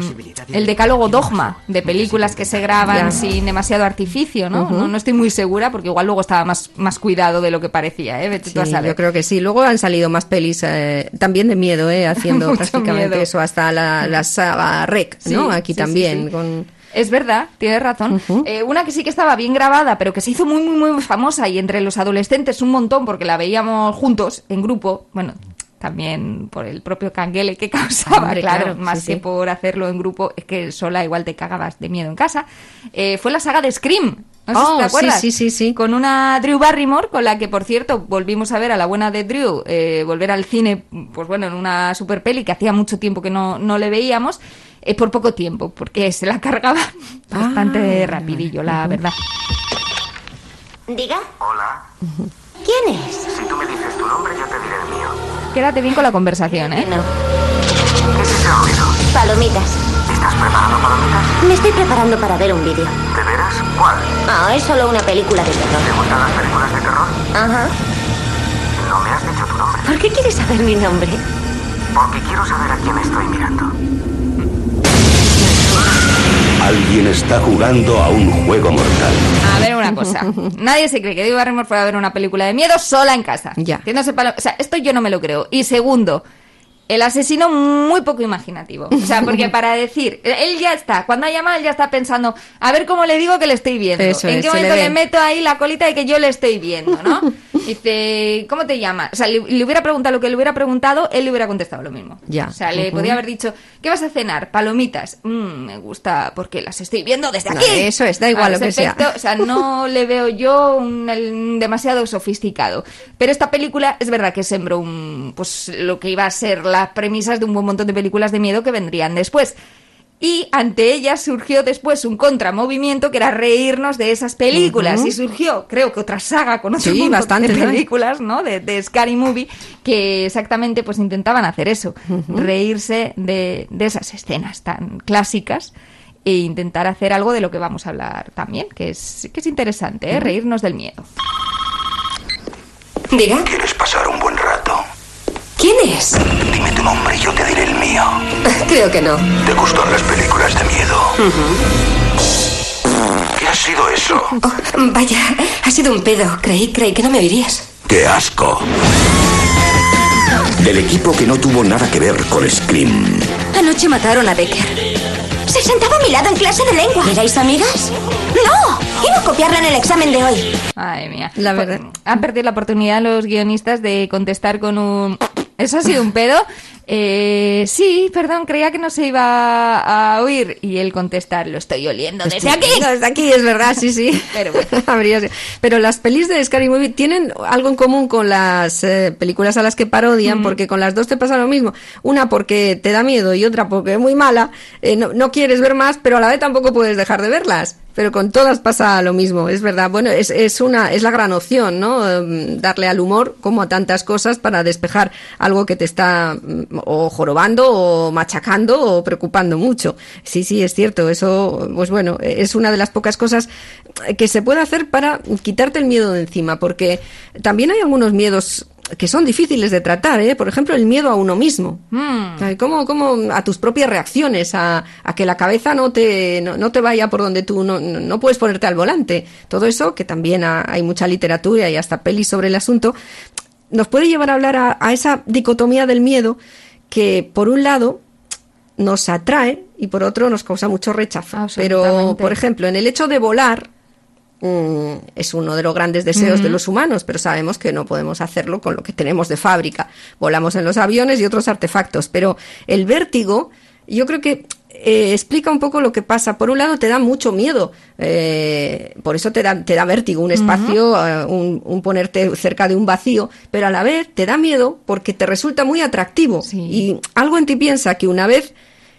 Speaker 1: el decálogo dogma de películas que se graban
Speaker 2: Ya.
Speaker 1: sin demasiado artificio, ¿no? ¿no? No estoy muy segura porque igual luego estaba más más cuidado de lo que parecía, ¿eh? Vete tú a saber.
Speaker 2: yo creo que sí. Luego han salido más pelis eh, también de miedo, ¿eh? haciendo prácticamente
Speaker 1: miedo.
Speaker 2: eso, hasta la, la saga Rec, ¿no? Aquí también. Con...
Speaker 1: Es verdad, tienes razón. Eh, una que sí que estaba bien grabada, pero que se hizo muy, muy, muy famosa y entre los adolescentes un montón porque la veíamos juntos, en grupo. Bueno, también por el propio canguele que causaba,
Speaker 2: Hombre,
Speaker 1: claro,
Speaker 2: claro,
Speaker 1: más
Speaker 2: sí,
Speaker 1: que
Speaker 2: sí.
Speaker 1: por hacerlo en grupo, es que sola igual te cagabas de miedo en casa. Eh, fue la saga de Scream. No sé si
Speaker 2: Oh,
Speaker 1: te
Speaker 2: sí,
Speaker 1: acuerdas.
Speaker 2: sí, sí, sí.
Speaker 1: Con una Drew Barrymore, con la que, por cierto, volvimos a ver a la buena de Drew, eh, volver al cine, pues bueno, en una super peli que hacía mucho tiempo que no, no le veíamos, eh, por poco tiempo, porque se la cargaba bastante
Speaker 2: Ah.
Speaker 1: rapidillo, la verdad.
Speaker 8: Diga,
Speaker 10: Hola.
Speaker 8: ¿quién es?
Speaker 10: Si tú me dices tu nombre,
Speaker 1: Quédate bien con la conversación, ¿eh?
Speaker 8: No.
Speaker 10: ¿Qué es ese ruido?
Speaker 8: Palomitas.
Speaker 10: ¿Estás preparando palomitas?
Speaker 8: Me estoy preparando para ver un vídeo.
Speaker 10: ¿De veras? ¿Cuál?
Speaker 8: Ah, es solo una película de
Speaker 10: ¿Te
Speaker 8: terror.
Speaker 10: gustan las películas de terror?
Speaker 8: Ajá.
Speaker 10: No me has dicho tu nombre.
Speaker 8: ¿Por qué quieres saber mi nombre?
Speaker 10: Porque quiero saber a quién estoy mirando.
Speaker 4: Alguien está jugando a un juego mortal.
Speaker 1: A ver una cosa. Nadie se cree que Drew Barrymore fuera a ver una película de miedo sola en casa.
Speaker 2: Ya.
Speaker 1: Haciéndose palo- O sea, esto yo no me lo creo. Y segundo, el asesino muy poco imaginativo. O sea, porque para decir, él ya está, cuando ha llamado, él ya está pensando, a ver cómo le digo que le estoy viendo.
Speaker 2: Eso
Speaker 1: ¿En
Speaker 2: es,
Speaker 1: qué
Speaker 2: le
Speaker 1: momento
Speaker 2: ve.
Speaker 1: le, meto ahí la colita de que yo le estoy viendo, no? Dice, ¿cómo te llamas? O sea, le, le hubiera preguntado lo que le hubiera preguntado, él le hubiera contestado lo mismo.
Speaker 2: Ya.
Speaker 1: O sea, le
Speaker 2: Ujú.
Speaker 1: podía haber dicho, ¿qué vas a cenar? Palomitas. Mm, me gusta porque las estoy viendo desde
Speaker 2: No,
Speaker 1: aquí.
Speaker 2: eso es, da igual
Speaker 1: A
Speaker 2: lo que
Speaker 1: ese
Speaker 2: sea.
Speaker 1: efecto, o sea, no le veo yo un, demasiado sofisticado. Pero esta película es verdad que sembró un, pues, lo que iba a ser las premisas de un buen montón de películas de miedo que vendrían después. Y ante ella surgió después un contramovimiento que era reírnos de esas películas. Y surgió, creo que otra saga con otro
Speaker 2: Sí, bastante,
Speaker 1: de películas, ¿no? De, de Scary Movie, que exactamente pues intentaban hacer eso. Reírse de, de esas escenas tan clásicas e intentar hacer algo de lo que vamos a hablar también, que es, que es interesante, ¿eh? reírnos del miedo.
Speaker 8: Diga,
Speaker 10: ¿Quieres pasar un buen rato?
Speaker 8: ¿Quién es?
Speaker 10: Dime tu nombre y yo te diré el mío.
Speaker 8: Creo que no.
Speaker 10: ¿Te gustan las películas de miedo? ¿Qué ha sido eso?
Speaker 8: Oh, vaya, ha sido un pedo. Creí, creí que no me oirías.
Speaker 4: ¡Qué asco! Del equipo que no tuvo nada que ver con Scream.
Speaker 8: Anoche mataron a Becker. Se sentaba a mi lado en clase de lengua. ¿Erais amigas? ¡No! Iba a copiarla en el examen de hoy.
Speaker 1: Madre mía.
Speaker 2: La verdad.
Speaker 1: Han perdido la oportunidad los guionistas de contestar con un... ¿Eso ha sido un pedo? Eh, sí, perdón, creía que no se iba a oír. Y él contestar, lo estoy oliendo desde
Speaker 2: Estoy
Speaker 1: aquí.
Speaker 2: Desde aquí, es verdad, sí, sí.
Speaker 1: Pero bueno.
Speaker 2: Habría sido. Pero las pelis de Scary Movie tienen algo en común con las eh, películas a las que parodian, porque con las dos te pasa lo mismo. Una porque te da miedo y otra porque es muy mala. Eh, no, no quieres ver más, pero a la vez tampoco puedes dejar de verlas. Pero con todas pasa lo mismo, es verdad. Bueno, es, es una es la gran opción, ¿no? Em, Darle al humor como a tantas cosas para despejar algo que te está mm, o jorobando o machacando o preocupando mucho. Sí, sí, es cierto. Eso, pues bueno, es una de las pocas cosas que se puede hacer para quitarte el miedo de encima, porque también hay algunos miedos que son difíciles de tratar, ¿eh? Por ejemplo, el miedo a uno mismo.
Speaker 1: Mm.
Speaker 2: ¿Cómo, cómo a tus propias reacciones, a, a que la cabeza no te, no, no te vaya por donde tú no, no, puedes ponerte al volante? Todo eso, que también ha- hay mucha literatura y hasta pelis sobre el asunto, nos puede llevar a hablar a, a esa dicotomía del miedo que, por un lado, nos atrae y por otro nos causa mucho rechazo. Pero, por ejemplo, en el hecho de volar, mm, es uno de los grandes deseos de los humanos, pero sabemos que no podemos hacerlo con lo que tenemos de fábrica. Volamos en los aviones y otros artefactos, pero el vértigo, yo creo que eh, explica un poco lo que pasa. Por un lado, te da mucho miedo, eh, por eso te da, te da vértigo un espacio, eh, un, un ponerte cerca de un vacío, pero a la vez te da miedo porque te resulta muy atractivo. Y algo en ti piensa que una vez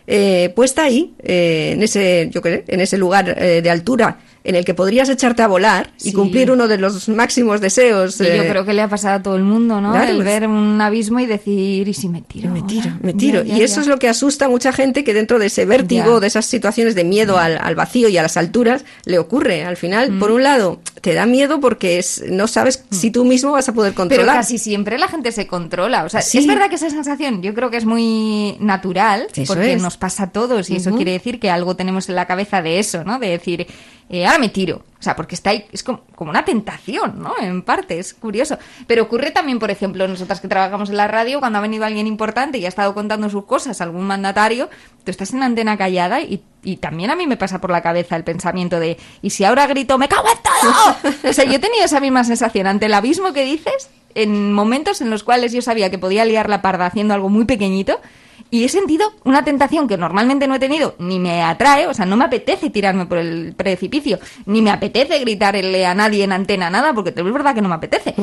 Speaker 2: eh, puesta ahí, en ese, yo sé, en ese lugar de altura en el que podrías echarte a volar y cumplir uno de los máximos deseos.
Speaker 1: Sí, yo creo que le ha pasado a todo el mundo, ¿no?
Speaker 2: Claro,
Speaker 1: el ver un abismo y decir, ¿y si me tiro? Me tiro,
Speaker 2: me tiro. y eso es lo que asusta a mucha gente que dentro de ese vértigo, de esas situaciones de miedo al, al vacío y a las alturas, le ocurre. Al final,
Speaker 1: Mm.
Speaker 2: por un lado, te da miedo porque es, no sabes si tú mismo vas a poder
Speaker 1: Pero
Speaker 2: controlar.
Speaker 1: casi siempre la gente se controla. O sea,
Speaker 2: Sí.
Speaker 1: es verdad que esa sensación yo creo que es muy natural,
Speaker 2: Eso
Speaker 1: porque
Speaker 2: es.
Speaker 1: nos pasa a todos y eso quiere decir que algo tenemos en la cabeza de eso, ¿no? De decir, eh, ahora me tiro. O sea, porque está ahí, es como, como una tentación, ¿no? En parte, es curioso. Pero ocurre también, por ejemplo, nosotras que trabajamos en la radio, cuando ha venido alguien importante y ha estado contando sus cosas, algún mandatario, tú estás en la antena callada y, y también a mí me pasa por la cabeza el pensamiento de, ¿y si ahora grito, me cago en todo? o sea, yo he tenido esa misma sensación ante el abismo que dices, en momentos en los cuales yo sabía que podía liar la parda haciendo algo muy pequeñito, y he sentido una tentación que normalmente no he tenido, ni me atrae, o sea, no me apetece tirarme por el precipicio, ni me apetece gritarle a nadie en antena nada, porque es verdad que no me apetece.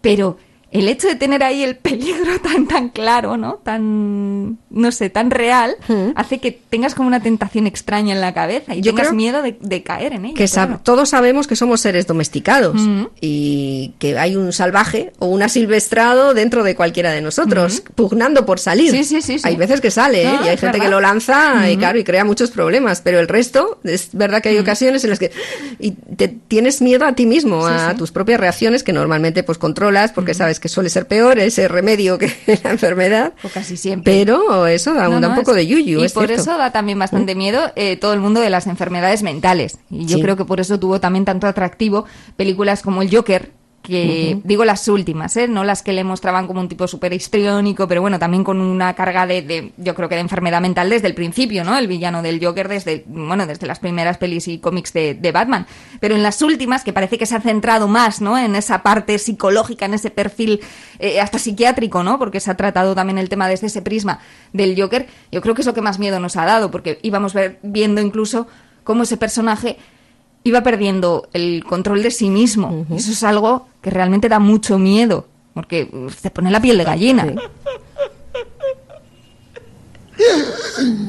Speaker 1: Pero el hecho de tener ahí el peligro tan, tan claro, ¿no? Tan, no sé, tan real, hace que tengas como una tentación extraña en la cabeza y
Speaker 2: Yo
Speaker 1: tengas miedo de, de caer en ella.
Speaker 2: que sab-
Speaker 1: claro.
Speaker 2: todos sabemos que somos seres domesticados
Speaker 1: Ujú.
Speaker 2: y que hay un salvaje o un asilvestrado dentro de cualquiera de nosotros, pugnando por salir.
Speaker 1: Sí, sí, sí.
Speaker 2: Hay veces que sale, ¿eh?
Speaker 1: No,
Speaker 2: y hay gente que
Speaker 1: verdad.
Speaker 2: lo lanza y
Speaker 1: Ujú.
Speaker 2: claro, y crea muchos problemas, pero el resto, es verdad que hay ocasiones en las que y te tienes miedo a ti mismo, a tus propias reacciones que normalmente pues controlas porque sabes que suele ser peor ese remedio que la enfermedad.
Speaker 1: O casi siempre.
Speaker 2: Pero eso da,
Speaker 1: No,
Speaker 2: un, da
Speaker 1: no,
Speaker 2: un poco
Speaker 1: es-
Speaker 2: de yuyu,
Speaker 1: Y
Speaker 2: es
Speaker 1: por
Speaker 2: cierto.
Speaker 1: eso da también bastante miedo eh, todo el mundo de las enfermedades mentales. Y yo
Speaker 2: Sí.
Speaker 1: creo que por eso tuvo también tanto atractivo películas como El Joker, que digo las últimas, ¿eh? no las que le mostraban como un tipo súper histriónico, pero bueno, también con una carga de, de, yo creo que de enfermedad mental desde el principio, ¿no? El villano del Joker desde, bueno, desde las primeras pelis y cómics de, de Batman. Pero en las últimas, que parece que se ha centrado más, ¿no? En esa parte psicológica, en ese perfil eh, hasta psiquiátrico, ¿no? Porque se ha tratado también el tema desde ese prisma del Joker. Yo creo que es lo que más miedo nos ha dado, porque íbamos ver- viendo incluso cómo ese personaje iba perdiendo el control de sí mismo. Eso es algo que realmente da mucho miedo, porque uh, se pone la piel de gallina.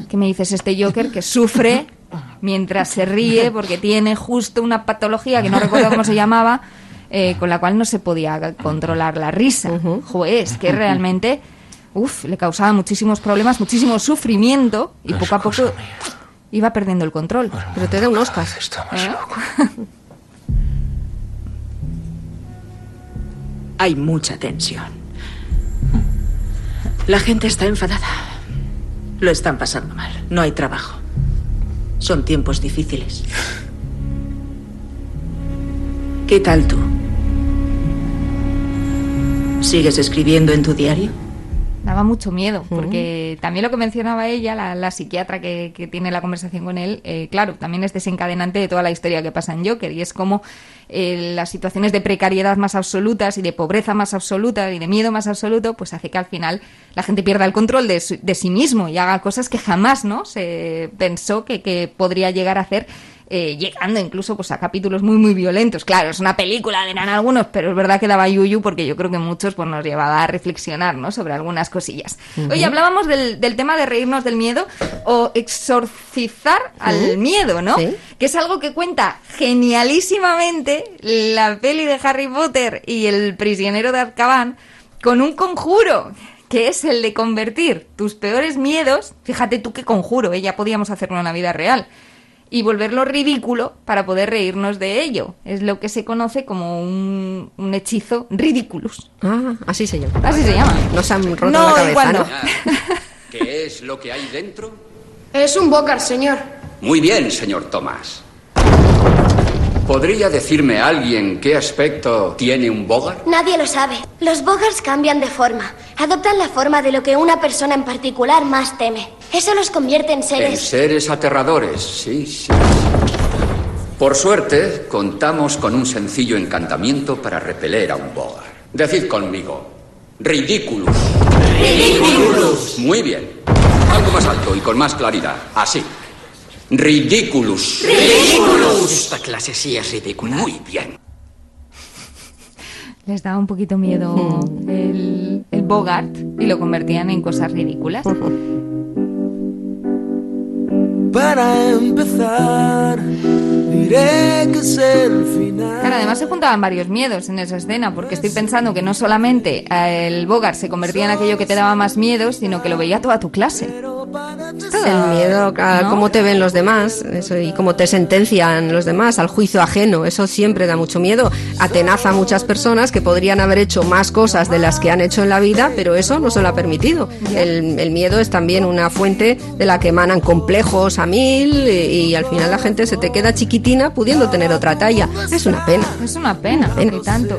Speaker 1: ¿Qué me dices este Joker que sufre mientras se ríe porque tiene justo una patología que no recuerdo cómo se llamaba, eh, con la cual no se podía controlar la risa? Joder, es que realmente uf, le causaba muchísimos problemas, muchísimo sufrimiento y poco a poco iba perdiendo el control.
Speaker 2: Pero te da un Oscar.
Speaker 1: ¿Eh?
Speaker 11: Hay mucha tensión. La gente está enfadada. Lo están pasando mal. No hay trabajo. Son tiempos difíciles. ¿Qué tal tú? ¿Sigues escribiendo en tu diario?
Speaker 1: Daba mucho miedo, porque también lo que mencionaba ella, la, la psiquiatra que, que tiene la conversación con él, eh, claro, también es desencadenante de toda la historia que pasa en Joker, y es como eh, las situaciones de precariedad más absolutas y de pobreza más absoluta y de miedo más absoluto, pues hace que al final la gente pierda el control de, su- de sí mismo y haga cosas que jamás no se pensó que, que podría llegar a hacer eh, llegando incluso pues a capítulos muy muy violentos. Claro, es una película, dirán algunos, pero es verdad que daba yuyu porque yo creo que muchos pues nos llevaba a reflexionar, ¿no? Sobre algunas cosillas.
Speaker 12: Ujú.
Speaker 1: Oye, hablábamos del, del tema de reírnos del miedo o exorcizar al miedo, ¿no?
Speaker 12: Sí.
Speaker 1: Que es algo que cuenta genialísimamente la peli de Harry Potter y el prisionero de Azkaban con un conjuro que es el de convertir tus peores miedos, fíjate tú qué conjuro, ¿eh? ya podíamos hacerlo en la vida real, y volverlo ridículo para poder reírnos de ello. Es lo que se conoce como un, un hechizo ridiculus.
Speaker 2: Ah, así se llama.
Speaker 1: Así se llama.
Speaker 2: Nos han roto
Speaker 1: No,
Speaker 2: la cabeza,
Speaker 1: igual
Speaker 2: ¿no?
Speaker 1: no.
Speaker 13: ¿Qué es lo que hay dentro?
Speaker 14: Es un Bócar, señor.
Speaker 13: Muy bien, señor Thomas. ¿Podría decirme alguien qué aspecto tiene un Bogart?
Speaker 15: Nadie lo sabe. Los Bogars cambian de forma. Adoptan la forma de lo que una persona en particular más teme. Eso los convierte en
Speaker 13: En
Speaker 15: seres...
Speaker 13: seres aterradores, sí, sí. Por suerte, contamos con un sencillo encantamiento para repeler a un Bogart. Decid conmigo. Ridículos.
Speaker 15: Ridículos.
Speaker 13: Muy bien. Algo más alto y con más claridad. Así. Ridiculous.
Speaker 1: Ridiculous.
Speaker 13: Esta clase sí es ridícula. Muy bien.
Speaker 1: Les daba un poquito miedo el, el Bogart y lo convertían en cosas ridículas.
Speaker 7: Para empezar, diré que es el final.
Speaker 1: Claro, además se juntaban varios miedos en esa escena, porque estoy pensando que no solamente eh, el Bogart se convertía en aquello que te daba más miedo, sino que lo veía toda tu clase.
Speaker 2: El miedo a
Speaker 1: ¿no?
Speaker 2: cómo te ven los demás eso, y cómo te sentencian los demás, al juicio ajeno. Eso siempre da mucho miedo. Atenaza a muchas personas que podrían haber hecho más cosas de las que han hecho en la vida, pero eso no se lo ha permitido. El, el miedo es también una fuente de la que emanan complejos a mil y, y al final la gente se te queda chiquitina pudiendo tener otra talla. Es una pena.
Speaker 1: Es una pena, y tanto.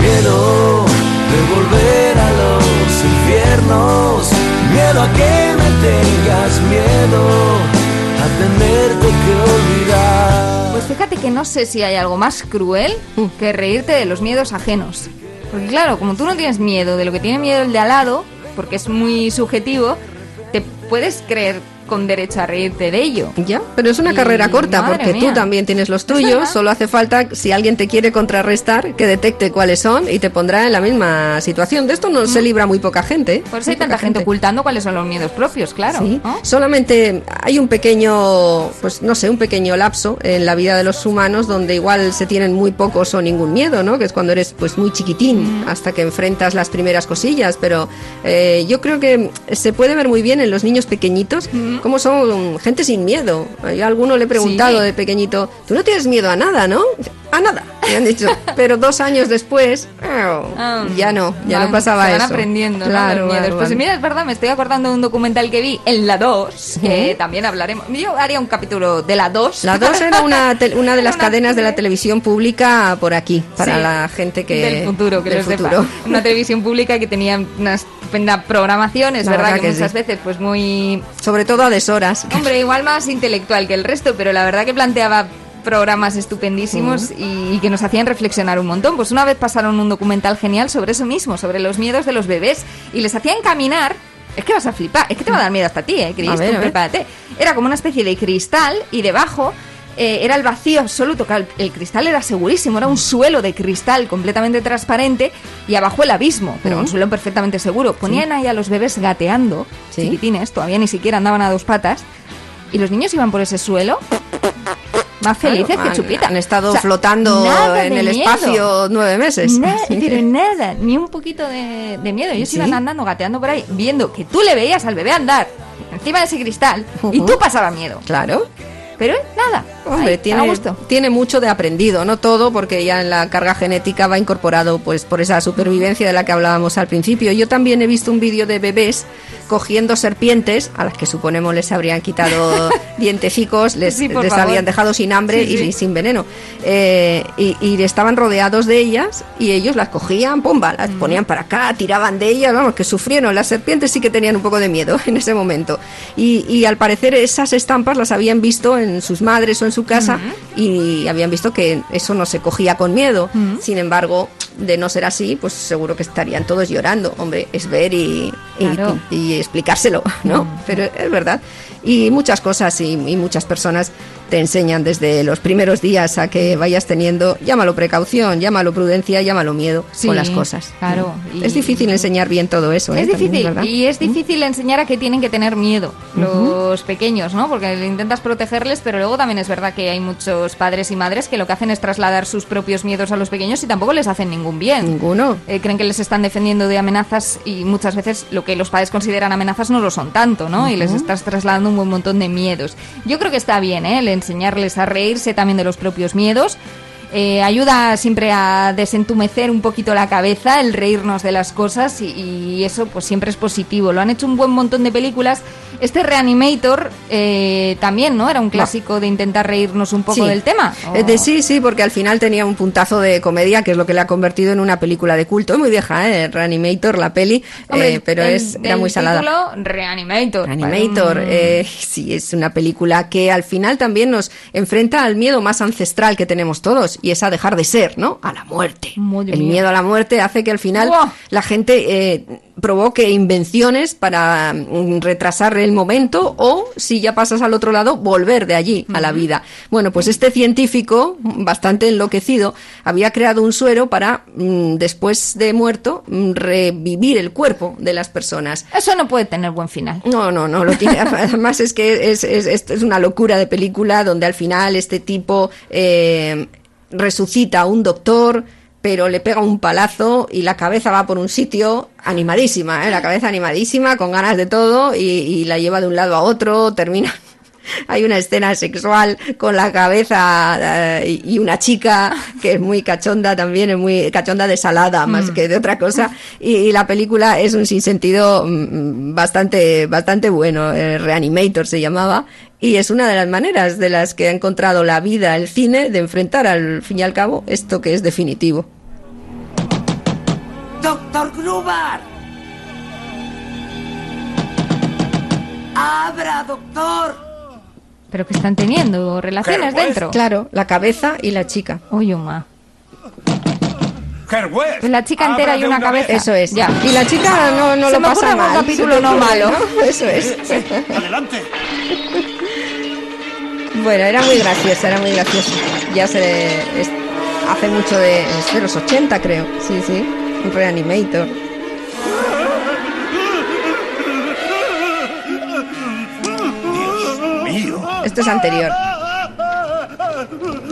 Speaker 7: Miedo de volver a los infiernos. Miedo a que me tengas miedo. A tenerte que olvidar.
Speaker 1: Pues fíjate que no sé si hay algo más cruel que reírte de los miedos ajenos. Porque claro, como tú no tienes miedo de lo que tiene miedo el de al lado, porque es muy subjetivo, te puedes creer con derecho a reírte de ello.
Speaker 2: Ya, pero es una
Speaker 1: Y,
Speaker 2: carrera corta porque
Speaker 1: mía.
Speaker 2: tú también tienes los tuyos, solo hace falta, si alguien te quiere contrarrestar, que detecte cuáles son y te pondrá en la misma situación. De esto no se libra muy poca gente. ¿eh?
Speaker 1: Por eso hay tanta gente ocultando cuáles son los miedos propios, claro.
Speaker 2: Sí.
Speaker 1: ¿no?
Speaker 2: Solamente hay un pequeño, pues no sé, un pequeño lapso en la vida de los humanos donde igual se tienen muy pocos o ningún miedo, ¿no? Que es cuando eres pues muy chiquitín hasta que enfrentas las primeras cosillas. Pero eh, yo creo que se puede ver muy bien en los niños pequeñitos cómo son gente sin miedo. Yo a alguno le he preguntado
Speaker 1: Sí.
Speaker 2: de pequeñito, tú no tienes miedo a nada, ¿no? A nada, me han dicho. Pero dos años después,
Speaker 1: Ah,
Speaker 2: ya no, ya
Speaker 1: van-
Speaker 2: no pasaba
Speaker 1: se van
Speaker 2: eso.
Speaker 1: aprendiendo, ¿no?
Speaker 2: Claro,
Speaker 1: Los miedos.
Speaker 2: claro,
Speaker 1: Pues mira, es verdad, me estoy acordando de un documental que vi en la 2, que también hablaremos. Yo haría un capítulo de la 2.
Speaker 2: La 2 era una, una de las
Speaker 1: Una
Speaker 2: cadenas de la televisión pública por aquí, para
Speaker 1: Sí.
Speaker 2: la gente que...
Speaker 1: del futuro, que
Speaker 2: del
Speaker 1: lo sepa.
Speaker 2: futuro.
Speaker 1: Una televisión pública que tenía una estupenda programación, es verdad,
Speaker 2: verdad
Speaker 1: que,
Speaker 2: que
Speaker 1: muchas
Speaker 2: sí.
Speaker 1: veces pues muy...
Speaker 2: Sobre todo a deshoras.
Speaker 1: Hombre, igual más intelectual que el resto, pero la verdad que planteaba programas estupendísimos y, y que nos hacían reflexionar un montón. Pues una vez pasaron un documental genial sobre eso mismo, sobre los miedos de los bebés y les hacían caminar. Es que vas a flipar, es que te va a dar miedo hasta a ti, ¿eh, Cris? Tú prepárate. Era como una especie de cristal y debajo eh, era el vacío absoluto. El, el cristal era segurísimo, era un suelo de cristal completamente transparente y abajo el abismo, pero un suelo perfectamente seguro. Ponían ahí a los bebés gateando, chiquitines, todavía ni siquiera andaban a dos patas, y los niños iban por ese suelo más felices
Speaker 2: Claro,
Speaker 1: que chupita.
Speaker 2: Han estado
Speaker 1: O sea,
Speaker 2: flotando en el
Speaker 1: miedo.
Speaker 2: espacio nueve meses.
Speaker 1: Nada, pero nada, ni un poquito de, de miedo. Ellos
Speaker 2: ¿Sí?
Speaker 1: iban andando, gateando por ahí, viendo que tú le veías al bebé andar encima de ese cristal y tú pasaba miedo.
Speaker 2: Claro.
Speaker 1: Pero nada,
Speaker 2: Hombre, tiene,
Speaker 1: gusto.
Speaker 2: tiene mucho de aprendido, no todo, porque ya en la carga genética va incorporado pues por esa supervivencia de la que hablábamos al principio. Yo también he visto un vídeo de bebés cogiendo serpientes, a las que suponemos les habrían quitado dientecicos, les,
Speaker 1: Sí,
Speaker 2: les habían dejado sin hambre
Speaker 1: Sí,
Speaker 2: y sin veneno. Eh, y, y estaban rodeados de ellas y ellos las cogían, pomba, las ponían para acá, tiraban de ellas, vamos, que sufrieron. Las serpientes sí que tenían un poco de miedo en ese momento. Y, y al parecer esas estampas las habían visto en sus madres o en su casa y habían visto que eso no se cogía con miedo. Sin embargo, de no ser así, pues seguro que estarían todos llorando. Hombre, es ver y, y-
Speaker 1: Claro.
Speaker 2: y- y explicárselo, ¿no? Pero es verdad. Y muchas cosas y, y muchas personas te enseñan desde los primeros días a que vayas teniendo, llámalo precaución, llámalo prudencia, llámalo miedo
Speaker 1: Sí,
Speaker 2: con las cosas.
Speaker 1: claro. Y-
Speaker 2: Es difícil enseñar bien todo eso. ¿eh?
Speaker 1: Es
Speaker 2: También,
Speaker 1: difícil
Speaker 2: ¿verdad?
Speaker 1: y es difícil enseñar a que tienen que tener miedo los pequeños, ¿no? Porque intentas protegerles, pero luego también es verdad que hay muchos padres y madres que lo que hacen es trasladar sus propios miedos a los pequeños y tampoco les hacen ningún bien.
Speaker 2: Ninguno.
Speaker 1: Eh, creen que les están defendiendo de amenazas y muchas veces lo que los padres consideran amenazas no lo son tanto, ¿no? Y les estás trasladando un buen montón de miedos. Yo creo que está bien, ¿eh? Enseñarles a reírse también de los propios miedos. Eh, ayuda siempre a desentumecer un poquito la cabeza, el reírnos de las cosas y, y eso pues siempre es positivo. Lo han hecho un buen montón de películas. Este Reanimator eh, también, ¿no? Era un clásico de intentar reírnos un poco
Speaker 2: Sí.
Speaker 1: del tema.
Speaker 2: Eh,
Speaker 1: ¿o?
Speaker 2: de sí, sí, porque al final tenía un puntazo de comedia, que es lo que le ha convertido en una película de culto. Muy vieja, ¿eh? Reanimator, la peli,
Speaker 1: Hombre,
Speaker 2: eh, pero es, era muy salada.
Speaker 1: título, Reanimator.
Speaker 2: Reanimator, eh, sí, es una película que al final también nos enfrenta al miedo más ancestral que tenemos todos. Y es a dejar de ser, ¿no? A la muerte.
Speaker 1: Madre
Speaker 2: el
Speaker 1: mía.
Speaker 2: miedo a la muerte hace que al final la gente eh, provoque invenciones para mm, retrasar el momento o, si ya pasas al otro lado, volver de allí a la vida. Bueno, pues este científico, bastante enloquecido, había creado un suero para, mm, después de muerto, mm, revivir el cuerpo de las personas.
Speaker 1: Eso no puede tener buen final.
Speaker 2: No, no, no, lo tiene. Además es que es, es, es- es una locura de película donde al final este tipo eh, resucita a un doctor, pero le pega un palazo y la cabeza va por un sitio animadísima, ¿eh? la cabeza animadísima, con ganas de todo y, y la lleva de un lado a otro, termina. Hay una escena sexual con la cabeza eh, y una chica que es muy cachonda también, es muy cachonda de salada más que de otra cosa. Y, y la película es un sinsentido mm, bastante, bastante bueno. eh, Reanimator se llamaba. Y es una de las maneras de las que ha encontrado la vida, el cine, de enfrentar al fin y al cabo esto que es definitivo.
Speaker 12: ¡Doctor Gruber! ¡Abra, doctor!
Speaker 1: Pero que están teniendo relaciones dentro.
Speaker 2: Claro, la cabeza y la chica.
Speaker 1: Oye, ma. Pues la chica entera y una cabeza.
Speaker 2: Eso es.
Speaker 1: Ya.
Speaker 2: Y la chica no, no
Speaker 1: Se
Speaker 2: lo
Speaker 1: me
Speaker 2: pasa mal.
Speaker 1: capítulo
Speaker 2: se me
Speaker 1: no malo.
Speaker 2: ¿no? Eso es.
Speaker 12: Adelante.
Speaker 2: Bueno, era muy graciosa, era muy graciosa. Ya se es- hace mucho de, es de los 80 creo. Sí, sí. Un reanimator. Esto es anterior.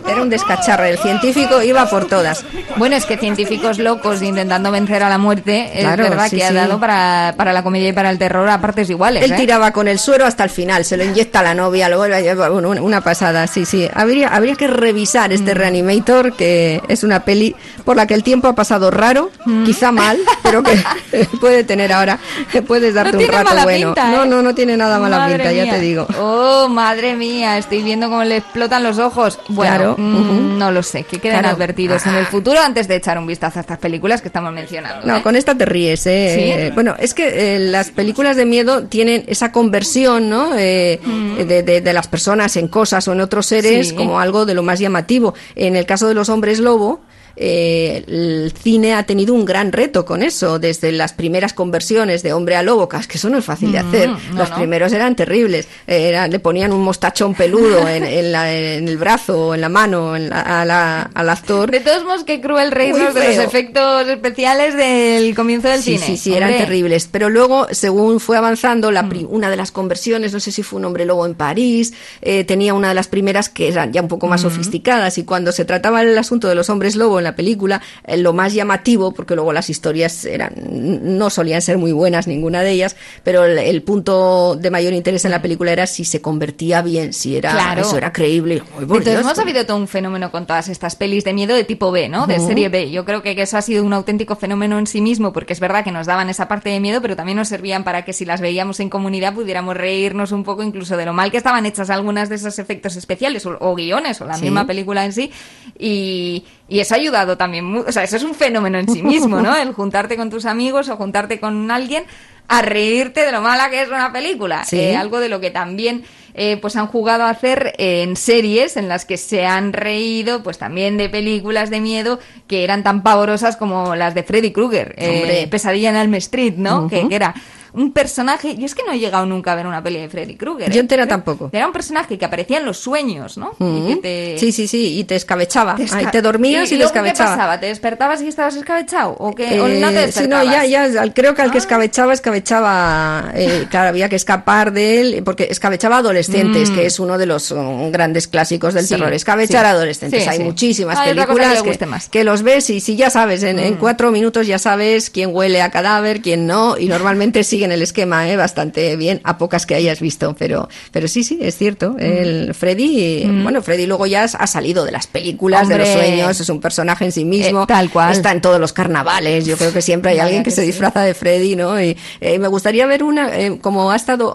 Speaker 2: Era un descacharro. El científico iba por todas.
Speaker 1: Bueno, es que científicos locos intentando vencer a la muerte,
Speaker 2: Claro,
Speaker 1: es verdad
Speaker 2: sí,
Speaker 1: que ha
Speaker 2: sí.
Speaker 1: dado para, para la comedia y para el terror a partes iguales.
Speaker 2: Él
Speaker 1: ¿eh?
Speaker 2: tiraba con el suero hasta el final, se lo inyecta a la novia, lo vuelve a llevar, bueno, una- pasada, sí, sí. Habría, habría que revisar
Speaker 1: Mm.
Speaker 2: este Reanimator, que es una peli por la que el tiempo ha pasado raro,
Speaker 1: Mm.
Speaker 2: quizá mal, pero que puede tener ahora, puedes darte
Speaker 1: no
Speaker 2: un rato bueno.
Speaker 1: pinta,
Speaker 2: No,
Speaker 1: ¿eh?
Speaker 2: no, no tiene nada mala
Speaker 1: Madre
Speaker 2: pinta, ya te digo.
Speaker 1: Oh, madre mía, estoy viendo cómo le explotan los ojos. Bueno,
Speaker 2: Claro,
Speaker 1: mm, no lo sé, que queden
Speaker 2: Claro.
Speaker 1: advertidos en el futuro antes de echar un vistazo a estas películas que estamos mencionando.
Speaker 2: No,
Speaker 1: ¿eh?
Speaker 2: con esta te ríes, ¿eh?
Speaker 1: ¿Sí?
Speaker 2: Eh, Bueno, es que eh, las películas de miedo tienen esa conversión, ¿no? Eh, de, de- de las personas en cosas o en otros seres
Speaker 1: Mm. Sí.
Speaker 2: como algo de lo más llamativo. En el caso de los hombres lobo, eh, el cine ha tenido un gran reto con eso, desde las primeras conversiones de hombre a lobo, que es que eso no es fácil de
Speaker 1: Mm,
Speaker 2: hacer.
Speaker 1: no,
Speaker 2: los
Speaker 1: no.
Speaker 2: primeros eran terribles. Era- le ponían un mostachón peludo en, en la- en el brazo o en la mano en la- a la- al actor.
Speaker 1: De todos modos, qué cruel reírnos de los efectos especiales del comienzo del
Speaker 2: sí,
Speaker 1: cine.
Speaker 2: Sí, sí, eran
Speaker 1: Hombre.
Speaker 2: terribles. Pero luego, según fue avanzando, la
Speaker 1: Mm.
Speaker 2: pri- una de las conversiones, no sé si fue un hombre lobo en París, eh, tenía una de las primeras que eran ya un poco más
Speaker 1: Mm.
Speaker 2: sofisticadas. Y cuando se trataba el asunto de los hombres lobo en la película, eh, lo más llamativo, porque luego las historias eran no solían ser muy buenas, ninguna de ellas, pero el, el punto de mayor interés en la película era si se convertía bien, si era
Speaker 1: Claro.
Speaker 2: eso era creíble. Ay,
Speaker 1: Entonces hemos habido todo un fenómeno con todas estas pelis de miedo de tipo B, ¿no? De serie B. Yo creo que eso ha sido un auténtico fenómeno en sí mismo, porque es verdad que nos daban esa parte de miedo, pero también nos servían para que si las veíamos en comunidad pudiéramos reírnos un poco incluso de lo mal que estaban hechas algunas de esos efectos especiales o, o guiones o la
Speaker 2: Sí.
Speaker 1: misma película en sí. Y, y eso ha ayudado también, o sea, eso es un fenómeno en sí mismo, ¿no? El juntarte con tus amigos o juntarte con alguien a reírte de lo mala que es una película.
Speaker 2: Sí.
Speaker 1: Eh, algo de lo que también eh, pues han jugado a hacer en series en las que se han reído pues también de películas de miedo que eran tan pavorosas como las de Freddy Krueger. Eh. Pesadilla en Elm Street, ¿no? Que era un personaje, yo es que no he llegado nunca a ver una peli de Freddy Krueger.
Speaker 2: Yo
Speaker 1: ¿eh?
Speaker 2: entera tampoco.
Speaker 1: Era un personaje que aparecía en los sueños, ¿no? Y
Speaker 2: Mm.
Speaker 1: que te-
Speaker 2: Sí, sí, sí, y te escabechaba.
Speaker 1: te,
Speaker 2: dormías y, te
Speaker 1: luego ¿Qué
Speaker 2: escabechaba.
Speaker 1: pasaba? ¿Te despertabas y estabas escabechado? ¿O, que, o
Speaker 2: Eh,
Speaker 1: no te
Speaker 2: sí, no,
Speaker 1: despertabas?
Speaker 2: ya, ya, creo que al que
Speaker 1: Ah.
Speaker 2: escabechaba, escabechaba, eh, claro, había que escapar de él, porque escabechaba adolescentes,
Speaker 1: Mm.
Speaker 2: que es uno de los um, grandes clásicos del
Speaker 1: Sí,
Speaker 2: terror. Escabechar
Speaker 1: sí.
Speaker 2: adolescentes. Hay muchísimas
Speaker 1: Hay que
Speaker 2: películas que,
Speaker 1: guste más.
Speaker 2: que los ves y si ya sabes, en, en
Speaker 1: Mm.
Speaker 2: cuatro minutos ya sabes quién huele a cadáver, quién no, y normalmente siguen el esquema, eh, bastante bien, a pocas que hayas visto, pero, pero sí, sí, es cierto. El Freddy,
Speaker 1: Mm.
Speaker 2: bueno, Freddy luego ya ha salido de las películas, de los sueños, es un personaje en sí mismo.
Speaker 1: Eh, tal cual.
Speaker 2: Está en todos los carnavales. Yo creo que siempre hay alguien que,
Speaker 1: que
Speaker 2: se
Speaker 1: sí.
Speaker 2: disfraza de Freddy, ¿no? Y eh, me gustaría ver una, eh, como ha estado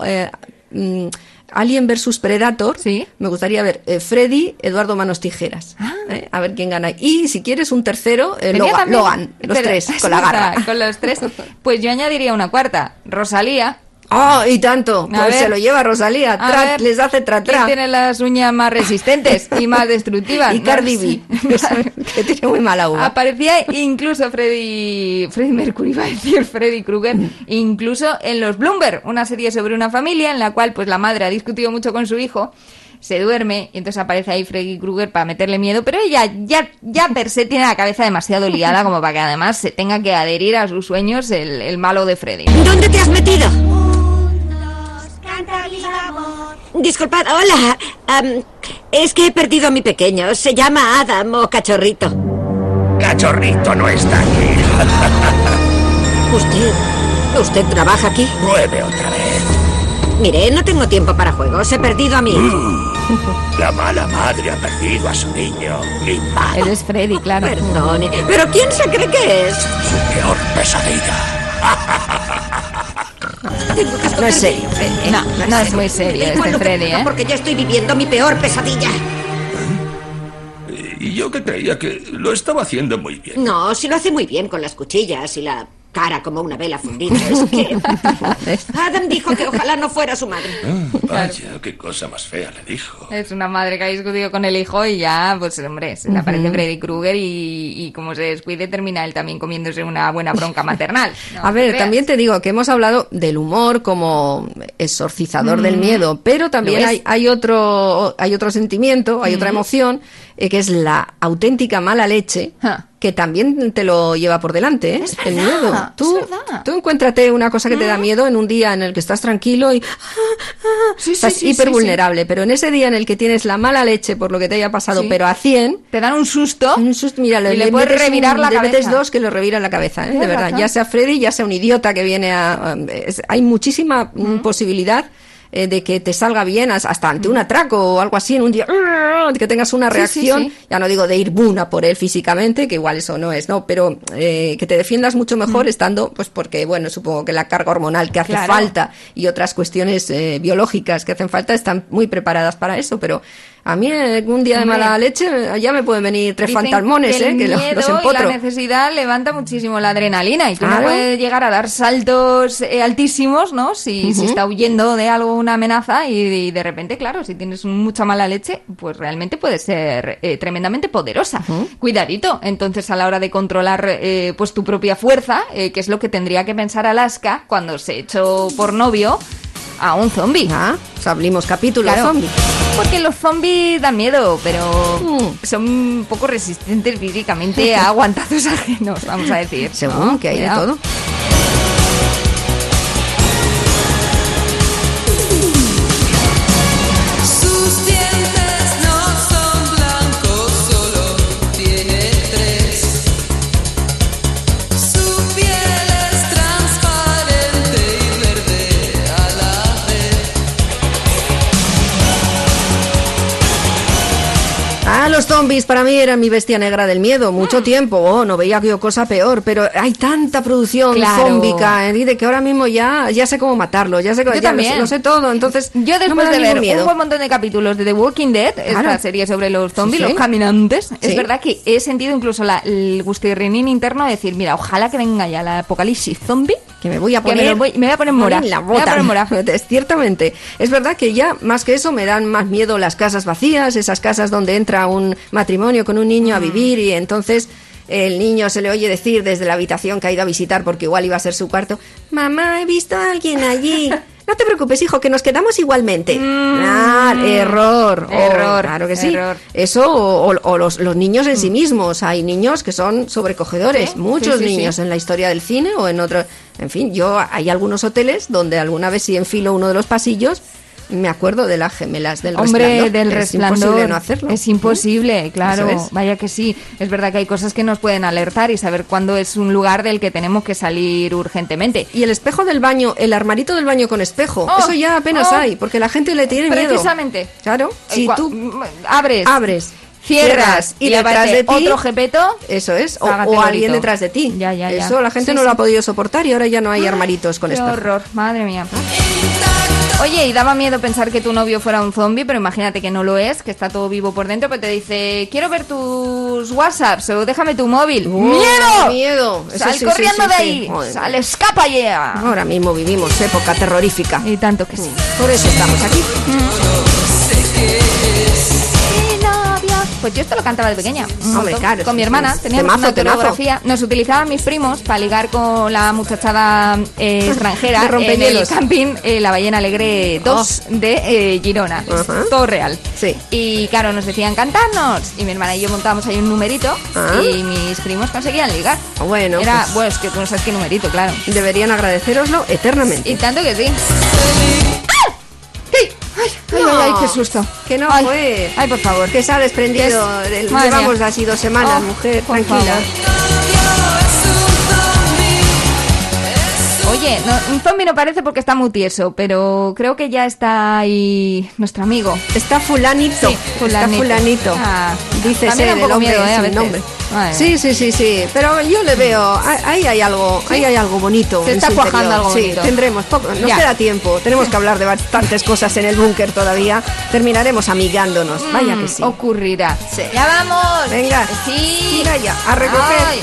Speaker 2: mm, Alien versus Predator. Me gustaría ver eh, Freddy, Eduardo Manos Tijeras. ¿eh? A ver quién gana. Y si quieres un tercero, eh, Logan, los tres,
Speaker 1: es
Speaker 2: con la garra.
Speaker 1: Con los tres. Pues yo añadiría una cuarta. Rosalía.
Speaker 2: ¡Oh, y tanto!
Speaker 1: A
Speaker 2: Pues
Speaker 1: ver.
Speaker 2: se lo lleva Rosalía.
Speaker 1: A
Speaker 2: tra-
Speaker 1: ver,
Speaker 2: les hace tra,
Speaker 1: ¿Quién
Speaker 2: tra.
Speaker 1: tiene las uñas más resistentes y más destructivas?
Speaker 2: Y Cardi. B, que tiene muy mala uva.
Speaker 1: Aparecía incluso Freddy, Freddy Mercury, iba a decir Freddy Krueger, incluso en los Bloomberg, una serie sobre una familia en la cual pues la madre ha discutido mucho con su hijo, se duerme y entonces aparece ahí Freddy Krueger para meterle miedo, pero ella ya, ya per se tiene la cabeza demasiado liada como para que además se tenga que adherir a sus sueños el, el malo de Freddy.
Speaker 16: ¿Dónde te has metido? Disculpad, hola. Es que he perdido a mi pequeño. Se llama Adam o Cachorrito.
Speaker 10: Cachorrito no está aquí.
Speaker 16: ¿Usted? ¿Usted trabaja aquí?
Speaker 10: Mueve otra vez.
Speaker 16: Mire, no tengo tiempo para juegos. He perdido a mi hijo.
Speaker 10: Mm. La mala madre ha perdido a su niño.
Speaker 1: Él es Freddy, claro.
Speaker 16: Perdone, pero ¿quién se cree que es?
Speaker 10: Su peor pesadilla.
Speaker 2: No es serio.
Speaker 1: Eh, No, no es muy serio este
Speaker 16: Igual lo que
Speaker 1: Freddy,
Speaker 16: diga,
Speaker 1: ¿eh?
Speaker 16: Porque yo estoy viviendo mi peor pesadilla.
Speaker 17: Y yo que creía que lo estaba haciendo muy bien.
Speaker 16: No, si lo hace muy bien con las cuchillas y la cara como una vela fundida. Es que... Adam dijo que ojalá no fuera su madre.
Speaker 17: Ah, vaya, qué cosa más fea le dijo.
Speaker 1: Es una madre que ha discutido con el hijo y ya, pues hombre, se le aparece. Freddy Krueger y, y como se descuide termina él también comiéndose una buena bronca maternal. No
Speaker 2: A ver, también te digo que hemos hablado del humor como exorcizador del
Speaker 1: Mm.
Speaker 2: miedo, pero también hay, hay otro hay otro sentimiento, hay otra emoción eh, que es la auténtica mala leche que también te lo lleva por delante, ¿eh? el miedo. Tú, tú encuéntrate una cosa que te da miedo en un día en el que estás tranquilo y estás
Speaker 1: sí, sí,
Speaker 2: hiper
Speaker 1: sí.
Speaker 2: vulnerable, pero en ese día en el que tienes la mala leche por lo que te haya pasado,
Speaker 1: Sí.
Speaker 2: pero a 100,
Speaker 1: te dan un susto,
Speaker 2: un susto mira,
Speaker 1: y le puedes
Speaker 2: metes
Speaker 1: revirar
Speaker 2: un-
Speaker 1: la
Speaker 2: le metes
Speaker 1: cabeza.
Speaker 2: dos que lo reviran la cabeza, ¿eh? de verdad,
Speaker 1: razón.
Speaker 2: ya sea Freddy, ya sea un idiota que viene a... a- es- hay muchísima mm, posibilidad eh, de que te salga bien as- hasta ante un atraco o algo así en un día, que tengas una
Speaker 1: Sí, sí,
Speaker 2: reacción,
Speaker 1: sí.
Speaker 2: ya no digo de ir buna por él físicamente, que igual eso no es, ¿no? Pero eh, que te defiendas mucho mejor estando, pues porque, bueno, supongo que la carga hormonal que hace
Speaker 1: Claro.
Speaker 2: falta y otras cuestiones eh, biológicas que hacen falta están muy preparadas para eso, pero a mí eh, un día de mala leche ya me pueden venir tres
Speaker 1: Dicen
Speaker 2: fantasmones,
Speaker 1: que
Speaker 2: ¿eh? Que
Speaker 1: miedo
Speaker 2: los
Speaker 1: y la necesidad levanta muchísimo la adrenalina y tú no puedes llegar a dar saltos eh, altísimos, ¿no? Si, si está huyendo de algo, una amenaza y, y de repente, claro, si tienes mucha mala leche, pues realmente puede ser eh, tremendamente poderosa. Cuidadito, entonces a la hora de controlar eh, pues tu propia fuerza, eh, que es lo que tendría que pensar Alaska cuando se echó por novio a un zombie.
Speaker 2: Ah, o sea, abrimos capítulo
Speaker 1: Claro.
Speaker 2: zombie.
Speaker 1: Porque los zombies dan miedo, pero son un poco resistentes físicamente a aguantazos ajenos, vamos a decir.
Speaker 2: Según
Speaker 1: ¿no?
Speaker 2: que hay de
Speaker 1: Cuidado.
Speaker 2: todo. Los zombies para mí eran mi bestia negra del miedo, mucho tiempo. Oh, no veía yo cosa peor, pero hay tanta producción
Speaker 1: Claro.
Speaker 2: zómbica, eh, de que ahora mismo ya, ya sé cómo matarlo, ya sé,
Speaker 1: Yo
Speaker 2: ya
Speaker 1: también.
Speaker 2: lo sé todo, entonces
Speaker 1: Yo
Speaker 2: no me
Speaker 1: después
Speaker 2: da
Speaker 1: de ver
Speaker 2: miedo.
Speaker 1: un buen montón de capítulos de The Walking Dead, esta
Speaker 2: Claro.
Speaker 1: serie sobre los zombies,
Speaker 2: Sí, sí.
Speaker 1: los caminantes, es verdad que he sentido incluso la, el gustirrinín interno de decir, mira, ojalá que venga ya la apocalipsis zombie,
Speaker 2: que me voy a poner
Speaker 1: me, voy, me voy a poner mora,
Speaker 2: en la
Speaker 1: me voy a
Speaker 2: bota.
Speaker 1: poner mora.
Speaker 2: Es- Ciertamente. Es verdad que ya, más que eso, me dan más miedo las casas vacías, esas casas donde entra un matrimonio con un niño a vivir y entonces el niño se le oye decir desde la habitación que ha ido a visitar porque igual iba a ser su cuarto, mamá, he visto a alguien allí. No te preocupes, hijo, que nos quedamos igualmente. Ah, error. Oh,
Speaker 1: Error,
Speaker 2: claro que sí.
Speaker 1: error.
Speaker 2: Eso o, o- o los, los niños en sí mismos. Hay niños que son sobrecogedores.
Speaker 1: Sí,
Speaker 2: Muchos
Speaker 1: sí, sí,
Speaker 2: niños
Speaker 1: sí.
Speaker 2: en la historia del cine o en otro. En fin, yo hay algunos hoteles donde alguna vez si enfilo uno de los pasillos me acuerdo de las gemelas del
Speaker 1: Hombre,
Speaker 2: resplandor.
Speaker 1: del
Speaker 2: es
Speaker 1: resplandor.
Speaker 2: imposible no hacerlo.
Speaker 1: Es imposible, claro.
Speaker 2: Es.
Speaker 1: Vaya que sí. Es verdad que hay cosas que nos pueden alertar y saber cuándo es un lugar del que tenemos que salir urgentemente.
Speaker 2: Y el espejo del baño, el armarito del baño con espejo,
Speaker 1: Oh,
Speaker 2: eso ya apenas
Speaker 1: oh.
Speaker 2: hay, porque la gente le tiene miedo.
Speaker 1: Precisamente.
Speaker 2: Claro, si
Speaker 1: Eh, cua-
Speaker 2: tú
Speaker 1: abres,
Speaker 2: abres,
Speaker 1: cierras
Speaker 2: y,
Speaker 1: y
Speaker 2: detrás de ti
Speaker 1: otro jepeto,
Speaker 2: eso es, o, o alguien detrás de ti.
Speaker 1: Ya, ya, ya.
Speaker 2: Eso la gente
Speaker 1: Sí,
Speaker 2: no
Speaker 1: sí.
Speaker 2: lo ha podido soportar y ahora ya no hay armaritos con espejo.
Speaker 1: horror, madre mía. Oye, y daba miedo pensar que tu novio fuera un zombie, pero imagínate que no lo es, que está todo vivo por dentro, pero te dice, quiero ver tus WhatsApps o déjame tu móvil.
Speaker 2: Uh,
Speaker 1: ¡Miedo!
Speaker 2: ¡Miedo! Eso
Speaker 1: ¡Sal
Speaker 2: sí,
Speaker 1: corriendo
Speaker 2: sí,
Speaker 1: de
Speaker 2: sí.
Speaker 1: ahí!
Speaker 2: Joder.
Speaker 1: ¡Sal, escapa ya!
Speaker 2: Ahora mismo vivimos época terrorífica.
Speaker 1: Y tanto que sí.
Speaker 2: Por eso estamos aquí.
Speaker 1: Pues yo esto lo cantaba de pequeña.
Speaker 2: Hombre, claro,
Speaker 1: Con mi hermana. Teníamos
Speaker 2: Temazo,
Speaker 1: una coreografía. Nos utilizaban mis primos para ligar con la muchachada eh, extranjera en el camping eh, La Ballena Alegre 2 de eh, Girona. Todo real.
Speaker 2: Sí.
Speaker 1: Y claro, nos decían cantarnos. Y mi hermana y yo montábamos ahí un numerito
Speaker 2: Ah.
Speaker 1: y mis primos conseguían ligar.
Speaker 2: Bueno,
Speaker 1: Era,
Speaker 2: pues-
Speaker 1: bueno, es que tú no sabes qué numerito, claro.
Speaker 2: Deberían agradeceroslo eternamente.
Speaker 1: Y tanto que sí. ¡Ay, ay,
Speaker 2: No.
Speaker 1: ay, qué susto!
Speaker 2: Que no
Speaker 1: Ay,
Speaker 2: fue.
Speaker 1: Ay, por favor.
Speaker 2: Que se ha desprendido.
Speaker 1: Es-
Speaker 2: Llevamos así dos semanas,
Speaker 1: Oh,
Speaker 2: mujer. Tranquila.
Speaker 1: Oye, no, un zombie no parece porque está muy tieso, pero creo que ya está ahí nuestro amigo.
Speaker 2: Está fulanito.
Speaker 1: Sí,
Speaker 2: Está fulanito.
Speaker 1: Ah,
Speaker 2: Dice
Speaker 1: un
Speaker 2: ser el
Speaker 1: miedo, ¿eh? A
Speaker 2: sin
Speaker 1: veces.
Speaker 2: nombre. Sí, sí, sí, sí. Pero yo le veo, ahí hay algo, ahí hay algo bonito.
Speaker 1: Se está cuajando algo
Speaker 2: sí,
Speaker 1: bonito.
Speaker 2: tendremos poco, nos
Speaker 1: Ya.
Speaker 2: queda tiempo. Tenemos que hablar de bastantes cosas en el búnker todavía. Terminaremos amigándonos. Vaya que sí.
Speaker 1: Mm, Ocurrirá.
Speaker 2: Sí.
Speaker 1: Ya vamos.
Speaker 2: Venga.
Speaker 1: Sí.
Speaker 2: Tira ya, a recoger.
Speaker 1: Ay.